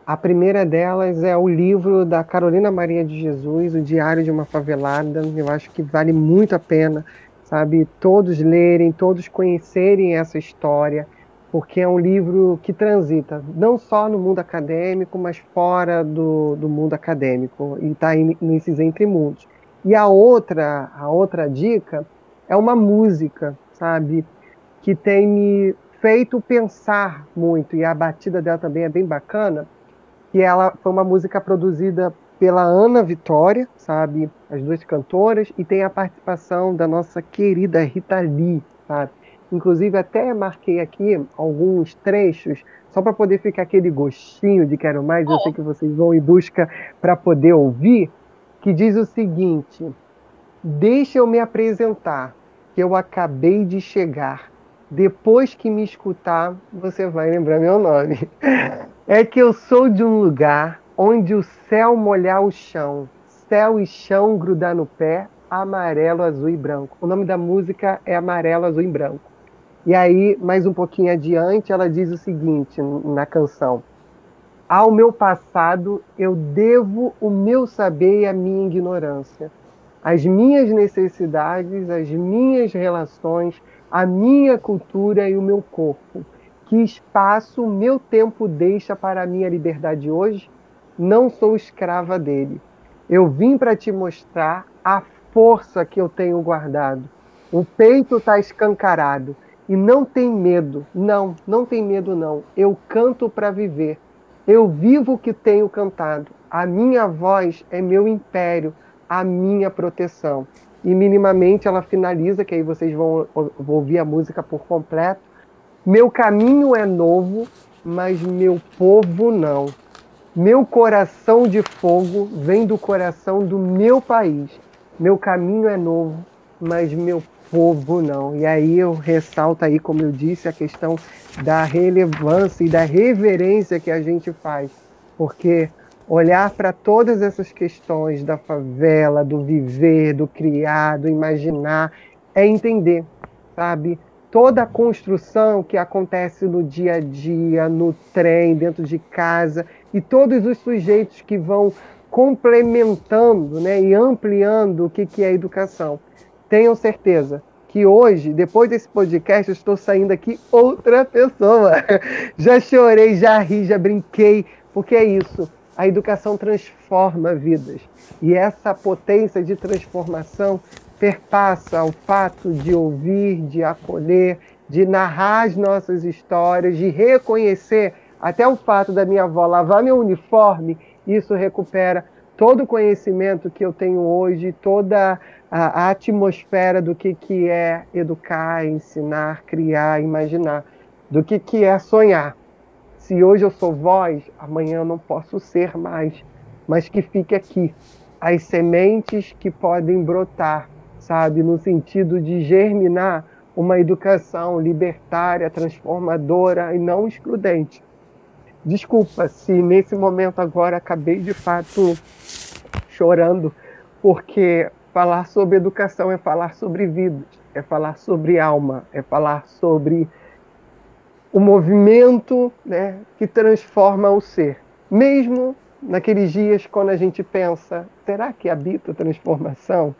A primeira delas é o livro da Carolina Maria de Jesus, O Diário de uma Favelada. Eu acho que vale muito a pena, sabe, todos lerem, todos conhecerem essa história, porque é um livro que transita não só no mundo acadêmico, mas fora do, do mundo acadêmico e está nesses entre mundos. E a outra, a outra dica é uma música, sabe, que tem me feito pensar muito e a batida dela também é bem bacana que ela foi uma música produzida pela Ana Vitória, sabe? As duas cantoras, e tem a participação da nossa querida Rita Lee, sabe? Inclusive, até marquei aqui alguns trechos, só para poder ficar aquele gostinho de quero mais. Eu sei que vocês vão em busca para poder ouvir, que diz o seguinte: Deixa eu me apresentar, que eu acabei de chegar. Depois que me escutar, você vai lembrar meu nome. É que eu sou de um lugar onde o céu molhar o chão, céu e chão grudar no pé, amarelo, azul e branco. O nome da música é Amarelo, Azul e Branco. E aí, mais um pouquinho adiante, ela diz o seguinte na canção: Ao meu passado eu devo o meu saber e a minha ignorância, as minhas necessidades, as minhas relações, a minha cultura e o meu corpo que espaço meu tempo deixa para a minha liberdade hoje? Não sou escrava dele. Eu vim para te mostrar a força que eu tenho guardado. O peito está escancarado e não tem medo. Não, não tem medo não. Eu canto para viver. Eu vivo o que tenho cantado. A minha voz é meu império, a minha proteção. E minimamente ela finaliza, que aí vocês vão ouvir a música por completo meu caminho é novo, mas meu povo não. Meu coração de fogo vem do coração do meu país. Meu caminho é novo, mas meu povo não. E aí eu ressalto aí, como eu disse, a questão da relevância e da reverência que a gente faz. Porque olhar para todas essas questões da favela, do viver, do criar, do imaginar, é entender, sabe? Toda a construção que acontece no dia a dia, no trem, dentro de casa, e todos os sujeitos que vão complementando né, e ampliando o que, que é educação. Tenham certeza que hoje, depois desse podcast, eu estou saindo aqui outra pessoa. Já chorei, já ri, já brinquei, porque é isso. A educação transforma vidas. E essa potência de transformação perpassa o fato de ouvir, de acolher, de narrar as nossas histórias, de reconhecer até o fato da minha avó lavar meu uniforme, isso recupera todo o conhecimento que eu tenho hoje, toda a, a atmosfera do que, que é educar, ensinar, criar, imaginar, do que, que é sonhar. Se hoje eu sou voz, amanhã eu não posso ser mais, mas que fique aqui as sementes que podem brotar sabe? No sentido de germinar uma educação libertária, transformadora e não excludente. Desculpa se nesse momento agora acabei de fato chorando, porque falar sobre educação é falar sobre vidas, é falar sobre alma, é falar sobre o movimento né, que transforma o ser. Mesmo naqueles dias quando a gente pensa, será que habita transformação?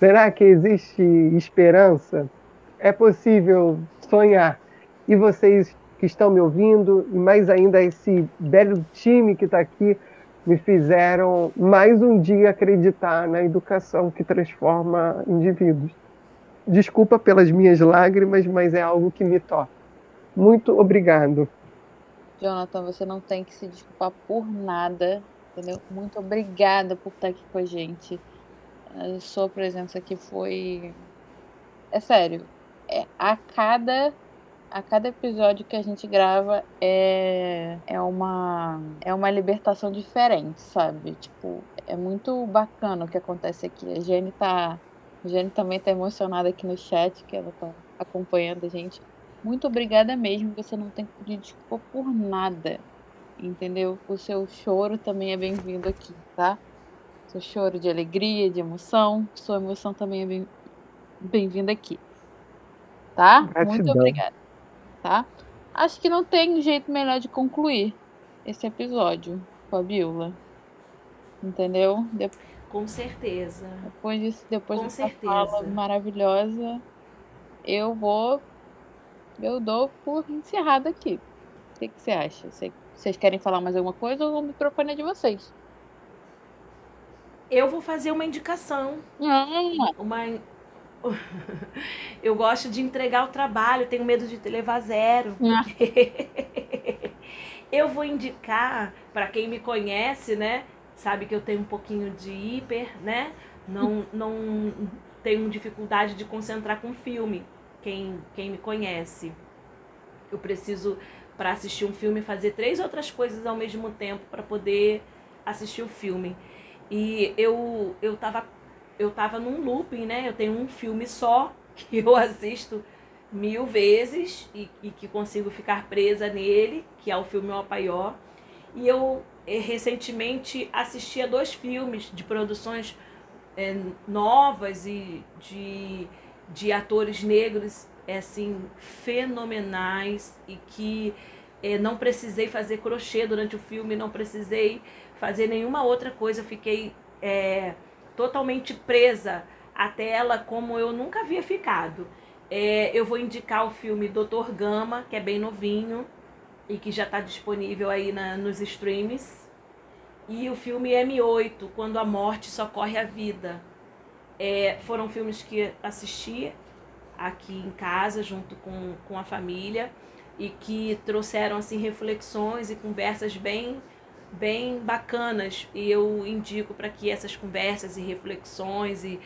Será que existe esperança? É possível sonhar. E vocês que estão me ouvindo, e mais ainda esse belo time que está aqui, me fizeram mais um dia acreditar na educação que transforma indivíduos. Desculpa pelas minhas lágrimas, mas é algo que me toca. Muito obrigado. Jonathan, você não tem que se desculpar por nada, entendeu? Muito obrigada por estar aqui com a gente. A sua presença aqui foi. É sério. É, a cada a cada episódio que a gente grava é, é, uma, é uma libertação diferente, sabe? Tipo, é muito bacana o que acontece aqui. A Jenny tá. A Jenny também tá emocionada aqui no chat, que ela tá acompanhando a gente. Muito obrigada mesmo. Você não tem que pedir desculpa por nada. Entendeu? O seu choro também é bem-vindo aqui, tá? Seu choro de alegria, de emoção. Sua emoção também é bem- bem-vinda aqui. Tá? Muito Gratidão. obrigada. Tá? Acho que não tem jeito melhor de concluir esse episódio com a. Entendeu? De- Com certeza. Depois, disso, depois Com dessa certeza. fala maravilhosa, eu vou. Eu dou por encerrado aqui. O que, que você acha? Você- Vocês querem falar mais alguma coisa ou o microfone é de vocês? Eu vou fazer uma indicação. Ah, Uma... Eu gosto de entregar o trabalho, tenho medo de levar zero. Ah. eu vou indicar, para quem me conhece, né? Sabe que eu tenho um pouquinho de hiper, né? Não, não tenho dificuldade de concentrar com filme. Quem, quem me conhece. Eu preciso, para assistir um filme, fazer três outras coisas ao mesmo tempo para poder assistir o filme. E eu, eu tava eu tava num looping, né? Eu tenho um filme só que eu assisto mil vezes e, e que consigo ficar presa nele, que é o filme O Apaió. E eu eh, recentemente assisti a dois filmes de produções eh, novas e de, de atores negros é, assim fenomenais e que eh, não precisei fazer crochê durante o filme, não precisei fazer nenhuma outra coisa, eu fiquei eh, totalmente presa à tela como eu nunca havia ficado. É, eu vou indicar o filme Doutor Gama, que é bem novinho e que já está disponível aí na, nos streams. E o filme M8, Quando a Morte Socorre a Vida. É, foram filmes que assisti aqui em casa, junto com, com a família, e que trouxeram assim reflexões e conversas bem bem bacanas e eu indico para que essas conversas e reflexões e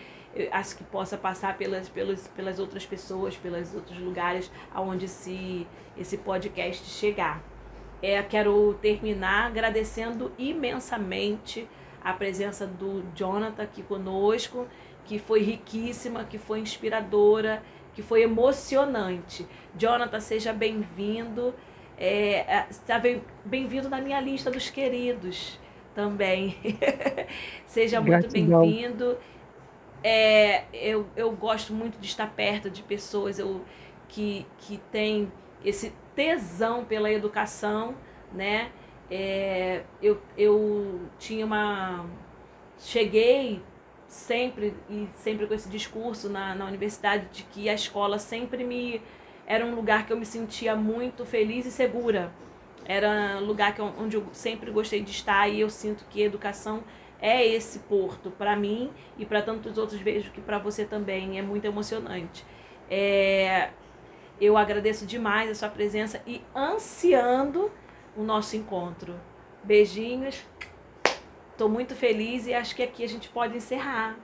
acho que possa passar pelas, pelas, pelas outras pessoas, pelos outros lugares aonde esse, esse podcast chegar. É, quero terminar agradecendo imensamente a presença do Jonathan aqui conosco, que foi riquíssima, que foi inspiradora, que foi emocionante. Jonathan, seja bem-vindo. É, está bem-vindo na minha lista dos queridos também. Seja muito bem-vindo. É, eu, eu gosto muito de estar perto de pessoas eu, que, que têm esse tesão pela educação, né? É, eu, eu tinha uma. Cheguei sempre e sempre com esse discurso na, na universidade de que a escola sempre me era um lugar que eu me sentia muito feliz e segura. Era um lugar que eu, onde eu sempre gostei de estar e eu sinto que educação é esse porto para mim e para tantos outros vejo que para você também é muito emocionante. É, eu agradeço demais a sua presença e ansiando o nosso encontro. Beijinhos. Estou muito feliz e acho que aqui a gente pode encerrar.